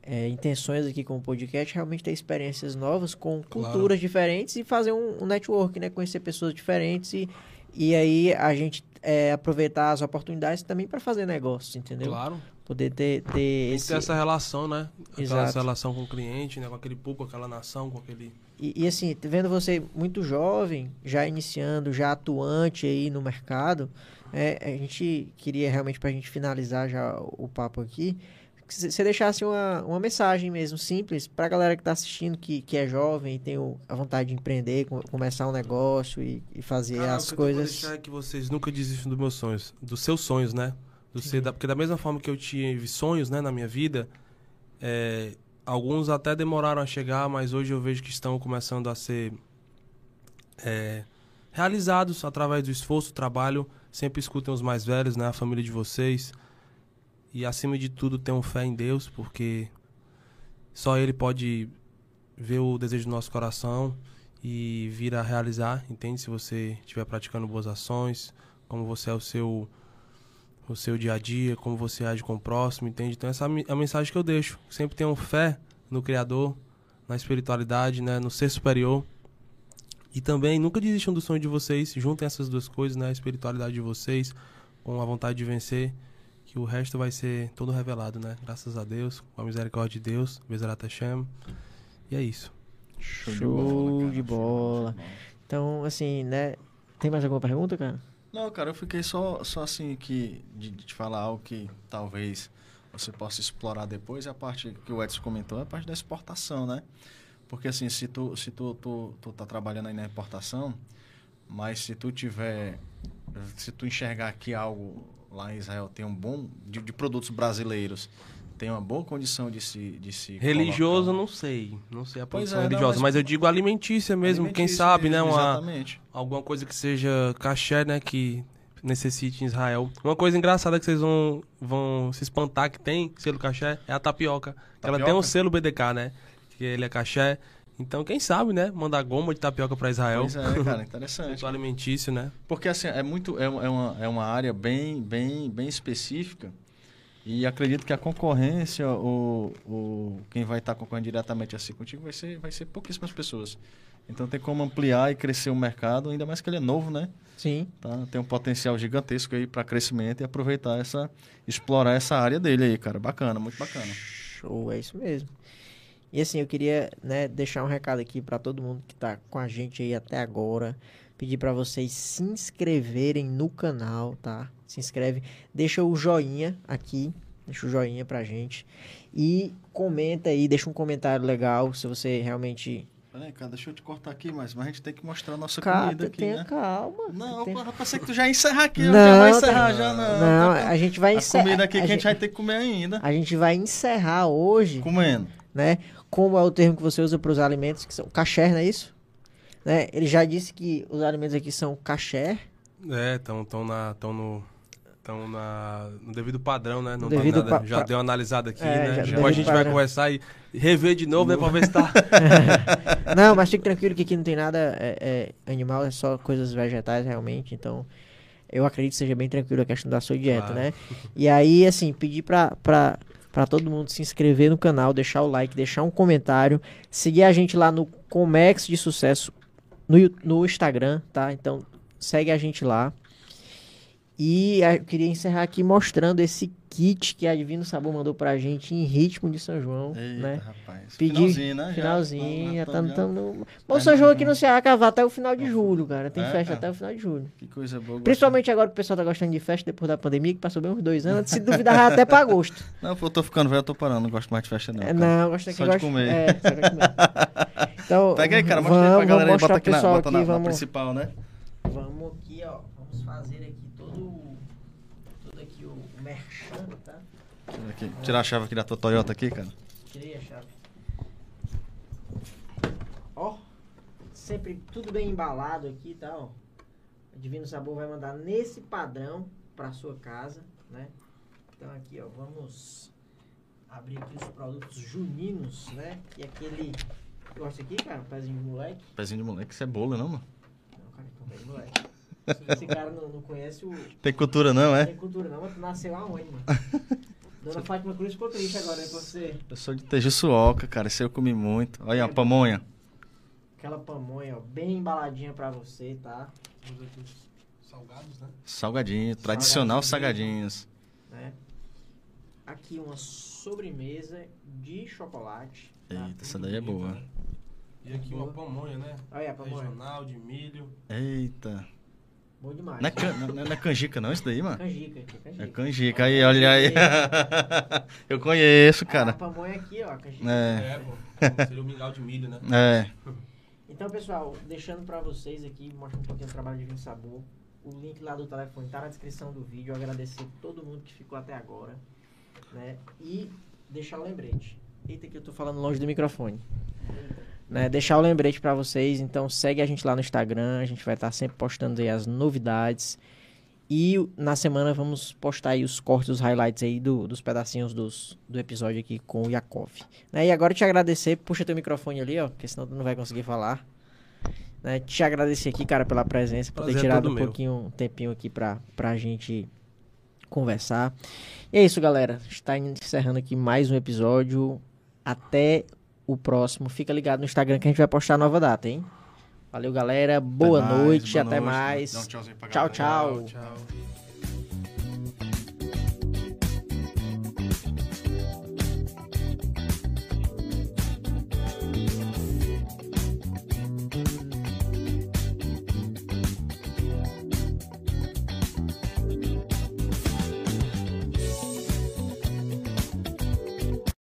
[SPEAKER 1] é, intenções aqui com o podcast, realmente ter experiências novas com
[SPEAKER 3] Claro.
[SPEAKER 1] culturas diferentes e fazer um, um network, né, conhecer pessoas diferentes e, e aí a gente é, aproveitar as oportunidades também para fazer negócios, entendeu?
[SPEAKER 3] Claro.
[SPEAKER 1] Poder ter, ter
[SPEAKER 3] Tem
[SPEAKER 1] esse...
[SPEAKER 3] ter essa relação, né? Aquela essa relação com o cliente, né? Com aquele público, com aquela nação, com aquele.
[SPEAKER 1] E, e, assim, vendo você muito jovem, já iniciando, já atuante aí no mercado, é, a gente queria realmente, para a gente finalizar já o papo aqui, que você deixasse uma, uma mensagem mesmo simples para a galera que está assistindo, que, que é jovem e tem o- a vontade de empreender, com- começar um negócio e, e fazer
[SPEAKER 3] Cara,
[SPEAKER 1] as
[SPEAKER 3] o que eu
[SPEAKER 1] coisas.
[SPEAKER 3] deixar é que vocês nunca desistam dos meus sonhos, dos seus sonhos, né? Do da- porque da mesma forma que eu tive sonhos, né, na minha vida, é, alguns até demoraram a chegar, mas hoje eu vejo que estão começando a ser é, realizados através do esforço, trabalho. Sempre escutem os mais velhos, né, a família de vocês. E acima de tudo, tenham fé em Deus, porque só Ele pode ver o desejo do nosso coração e vir a realizar, entende? Se você estiver praticando boas ações, como você é o seu o seu dia a dia, como você age com o próximo, entende? Então essa é a a mensagem que eu deixo. Sempre tenham fé no Criador, na espiritualidade, né, no ser superior. E também nunca desistam do sonho de vocês, juntem essas duas coisas, né, a espiritualidade de vocês com a vontade de vencer, que o resto vai ser todo revelado, né? Graças a Deus, com a misericórdia de Deus, Bezerat Hashem. E é isso.
[SPEAKER 2] Show,
[SPEAKER 1] Show de bola.
[SPEAKER 2] Show de bola.
[SPEAKER 1] Então, assim, né? Tem mais alguma pergunta, cara?
[SPEAKER 2] Não, cara, eu fiquei só, só assim que de, de te falar algo que talvez você possa explorar depois, é a parte que o Edson comentou, é a parte da exportação, né? Porque assim, se tu, se tu, tu, tu tá trabalhando aí na importação, mas se tu tiver, se tu enxergar que algo lá em Israel tem um bom, de, de produtos brasileiros, tem uma boa condição de se, de se
[SPEAKER 3] Religioso,
[SPEAKER 2] colocar.
[SPEAKER 3] não sei. Não sei a posição
[SPEAKER 2] é, não,
[SPEAKER 3] religiosa,
[SPEAKER 2] mas-
[SPEAKER 3] mas... eu digo alimentícia mesmo, quem
[SPEAKER 2] Alimentício
[SPEAKER 3] sabe, né? Uma,
[SPEAKER 2] Exatamente.
[SPEAKER 3] alguma coisa que seja caché, né? Que necessite em Israel. Uma coisa engraçada que vocês vão, vão se espantar que tem selo caché é a tapioca. Que ela tem um
[SPEAKER 2] Tapioca?
[SPEAKER 3] selo BDK, né? Que ele é caché. Então, quem sabe, né? Mandar goma de tapioca pra Israel.
[SPEAKER 2] Pois é, cara, interessante.
[SPEAKER 3] Alimentício, né?
[SPEAKER 2] Porque assim, é muito é, uma- é uma, é uma área bem, bem, bem específica. E acredito que a concorrência, o, o, quem vai estar concorrendo diretamente assim contigo vai ser, vai ser pouquíssimas pessoas. Então tem como ampliar e crescer o mercado, ainda mais que ele é novo, né?
[SPEAKER 1] Sim.
[SPEAKER 2] Tá? Tem um potencial gigantesco aí para crescimento e aproveitar essa, explorar essa área dele aí, cara. Bacana, muito bacana.
[SPEAKER 1] Show, é isso mesmo. E assim, eu queria né, deixar um recado aqui para todo mundo que tá com a gente aí até agora. Pedir para vocês se inscreverem no canal, tá? Se inscreve, deixa o joinha aqui, deixa o joinha pra gente. E comenta aí, deixa um comentário legal se você realmente.
[SPEAKER 2] Peraí, cara, deixa eu te cortar aqui, mas, mas a gente tem que mostrar a nossa
[SPEAKER 1] Cara,
[SPEAKER 2] comida aqui,
[SPEAKER 1] tenha
[SPEAKER 2] né?
[SPEAKER 1] calma.
[SPEAKER 2] Não,
[SPEAKER 1] tem-
[SPEAKER 2] eu pensei que tu já ia encerrar aqui,
[SPEAKER 1] Não,
[SPEAKER 2] já vai
[SPEAKER 1] tá-
[SPEAKER 2] encerrar já, não.
[SPEAKER 1] Não,
[SPEAKER 2] Tá-
[SPEAKER 1] a gente vai
[SPEAKER 2] a
[SPEAKER 1] encerrar.
[SPEAKER 2] comida aqui que a gente
[SPEAKER 1] gente,
[SPEAKER 2] vai ter que comer ainda.
[SPEAKER 1] a gente vai encerrar hoje.
[SPEAKER 2] Comendo.
[SPEAKER 1] Né? Como é o termo que você usa para os alimentos que são kasher, não é isso? Né? Ele já disse que os alimentos aqui são kasher,
[SPEAKER 3] É, estão tão na, tão no, estão na, no devido padrão, né? Não
[SPEAKER 1] Devido
[SPEAKER 3] tá nada,
[SPEAKER 1] pa-
[SPEAKER 3] já deu uma analisada aqui,
[SPEAKER 1] É,
[SPEAKER 3] né?
[SPEAKER 1] já-
[SPEAKER 3] Depois
[SPEAKER 1] devido
[SPEAKER 3] a gente vai
[SPEAKER 1] padrão.
[SPEAKER 3] conversar e rever de novo, né? Pra ver se tá.
[SPEAKER 1] Não, mas fique tranquilo que aqui não tem nada é, é, animal, é só coisas vegetais realmente. Então, eu acredito que seja bem tranquilo a questão da sua dieta,
[SPEAKER 3] Claro.
[SPEAKER 1] né? E aí, assim, pedir pra, pra, pra todo mundo se inscrever no canal, deixar o like, deixar um comentário, seguir a gente lá no Comex de Sucesso no, no Instagram, tá? Então, segue a gente lá. E eu queria encerrar aqui mostrando esse kit que a Divino Sabor mandou pra gente em ritmo de São João,
[SPEAKER 2] Eita,
[SPEAKER 1] né?
[SPEAKER 2] rapaz.
[SPEAKER 1] Pedir-
[SPEAKER 2] Finalzinho, né?
[SPEAKER 1] Finalzinho, já
[SPEAKER 2] já-
[SPEAKER 1] estamos.
[SPEAKER 2] já-
[SPEAKER 1] Tamo, no... Mas São João aqui
[SPEAKER 2] não-
[SPEAKER 1] no Ceará vai até o final de julho, cara. Tem
[SPEAKER 2] É,
[SPEAKER 1] festa
[SPEAKER 2] cara.
[SPEAKER 1] até o final de julho.
[SPEAKER 2] Que coisa boa.
[SPEAKER 1] Principalmente agora que o pessoal tá gostando de festa depois da pandemia, que passou bem uns dois anos. Se duvidar, até pra agosto.
[SPEAKER 2] Não, eu tô ficando velho, eu tô parando. Não gosto mais de festa, não.
[SPEAKER 1] É,
[SPEAKER 2] cara.
[SPEAKER 1] não, eu gosto aqui.
[SPEAKER 2] Só de comer.
[SPEAKER 1] É, só de comer. Então,
[SPEAKER 2] Pega aí, cara. Mostra aí pra
[SPEAKER 1] vamos,
[SPEAKER 2] galera aí.
[SPEAKER 1] vamos
[SPEAKER 2] Bota aqui na, bota na,
[SPEAKER 1] aqui,
[SPEAKER 2] na
[SPEAKER 1] vamos,
[SPEAKER 2] principal, né?
[SPEAKER 1] vamos aqui, ó. Vamos fazer aqui todo, todo aqui o merchan, tá?
[SPEAKER 2] Aqui. Tirar a chave aqui da tua Toyota aqui, cara.
[SPEAKER 1] Tirei a chave. Ó, sempre tudo bem embalado aqui, tá? Ó. O Divino Sabor vai mandar nesse padrão pra sua casa, né? Então aqui, ó, vamos abrir aqui os produtos juninos, né? E aquele... Gosta aqui, cara? Pezinho de moleque.
[SPEAKER 2] Pezinho de moleque, isso é bolo, não, mano?
[SPEAKER 1] Não, cara, é um pé de moleque. Se esse cara não, não conhece o...
[SPEAKER 2] Tem cultura, não, é?
[SPEAKER 1] tem cultura não, mas tu nasceu aonde, mano? Dona Fátima Cruz ficou triste agora, né? Com você...
[SPEAKER 2] Eu sou de Tejuçuoca, cara. Isso aí eu comi muito. Olha, uma pamonha.
[SPEAKER 1] Aquela pamonha, ó, bem embaladinha pra você, tá?
[SPEAKER 3] Salgados, né?
[SPEAKER 2] Salgadinho. Tradicional salgadinhos.
[SPEAKER 1] Né? Aqui uma sobremesa de chocolate. tá?
[SPEAKER 2] Eita, essa daí é boa.
[SPEAKER 3] E aqui uma pamonha, né?
[SPEAKER 1] Olha a pamonha.
[SPEAKER 3] Regional, de milho.
[SPEAKER 2] Eita.
[SPEAKER 1] Bom demais.
[SPEAKER 2] Não é, can- não, não é canjica, não, isso daí, mano?
[SPEAKER 1] Canjica aqui, canjica.
[SPEAKER 2] É canjica. Aí, olha aí. Eu conheço,
[SPEAKER 1] A
[SPEAKER 2] cara.
[SPEAKER 1] pamonha aqui, ó, a canjica.
[SPEAKER 2] É.
[SPEAKER 3] É, pô. Seria o mingau de milho, né?
[SPEAKER 2] É.
[SPEAKER 1] Então, pessoal, deixando pra vocês aqui, mostra um pouquinho do trabalho de Vinho Sabor. O link lá do telefone tá na descrição do vídeo. Agradecer todo mundo que ficou até agora. Né? E deixar o lembrete. Eita, que eu tô falando longe do microfone. Né? Deixar o lembrete pra vocês. Então, segue a gente lá no Instagram. A gente vai estar sempre postando aí as novidades. E na semana vamos postar aí os cortes, os highlights aí do- dos pedacinhos dos, do episódio aqui com o Yakov. Né? E agora te agradecer, puxa teu microfone ali, ó, porque senão tu não vai conseguir falar. Né? Te agradecer aqui, cara, pela presença, por ter
[SPEAKER 3] é
[SPEAKER 1] tirado um
[SPEAKER 3] meu.
[SPEAKER 1] pouquinho, um tempinho aqui pra, pra gente conversar. E é isso, galera. Está encerrando aqui mais um episódio. Até o próximo. Fica ligado no Instagram que a gente vai postar a nova data, hein? Valeu, galera. Boa
[SPEAKER 2] Até mais,
[SPEAKER 1] noite.
[SPEAKER 2] boa
[SPEAKER 1] até
[SPEAKER 2] noite.
[SPEAKER 1] mais.
[SPEAKER 2] Um
[SPEAKER 1] Tchau,
[SPEAKER 2] galera.
[SPEAKER 1] tchau.
[SPEAKER 3] Tchau.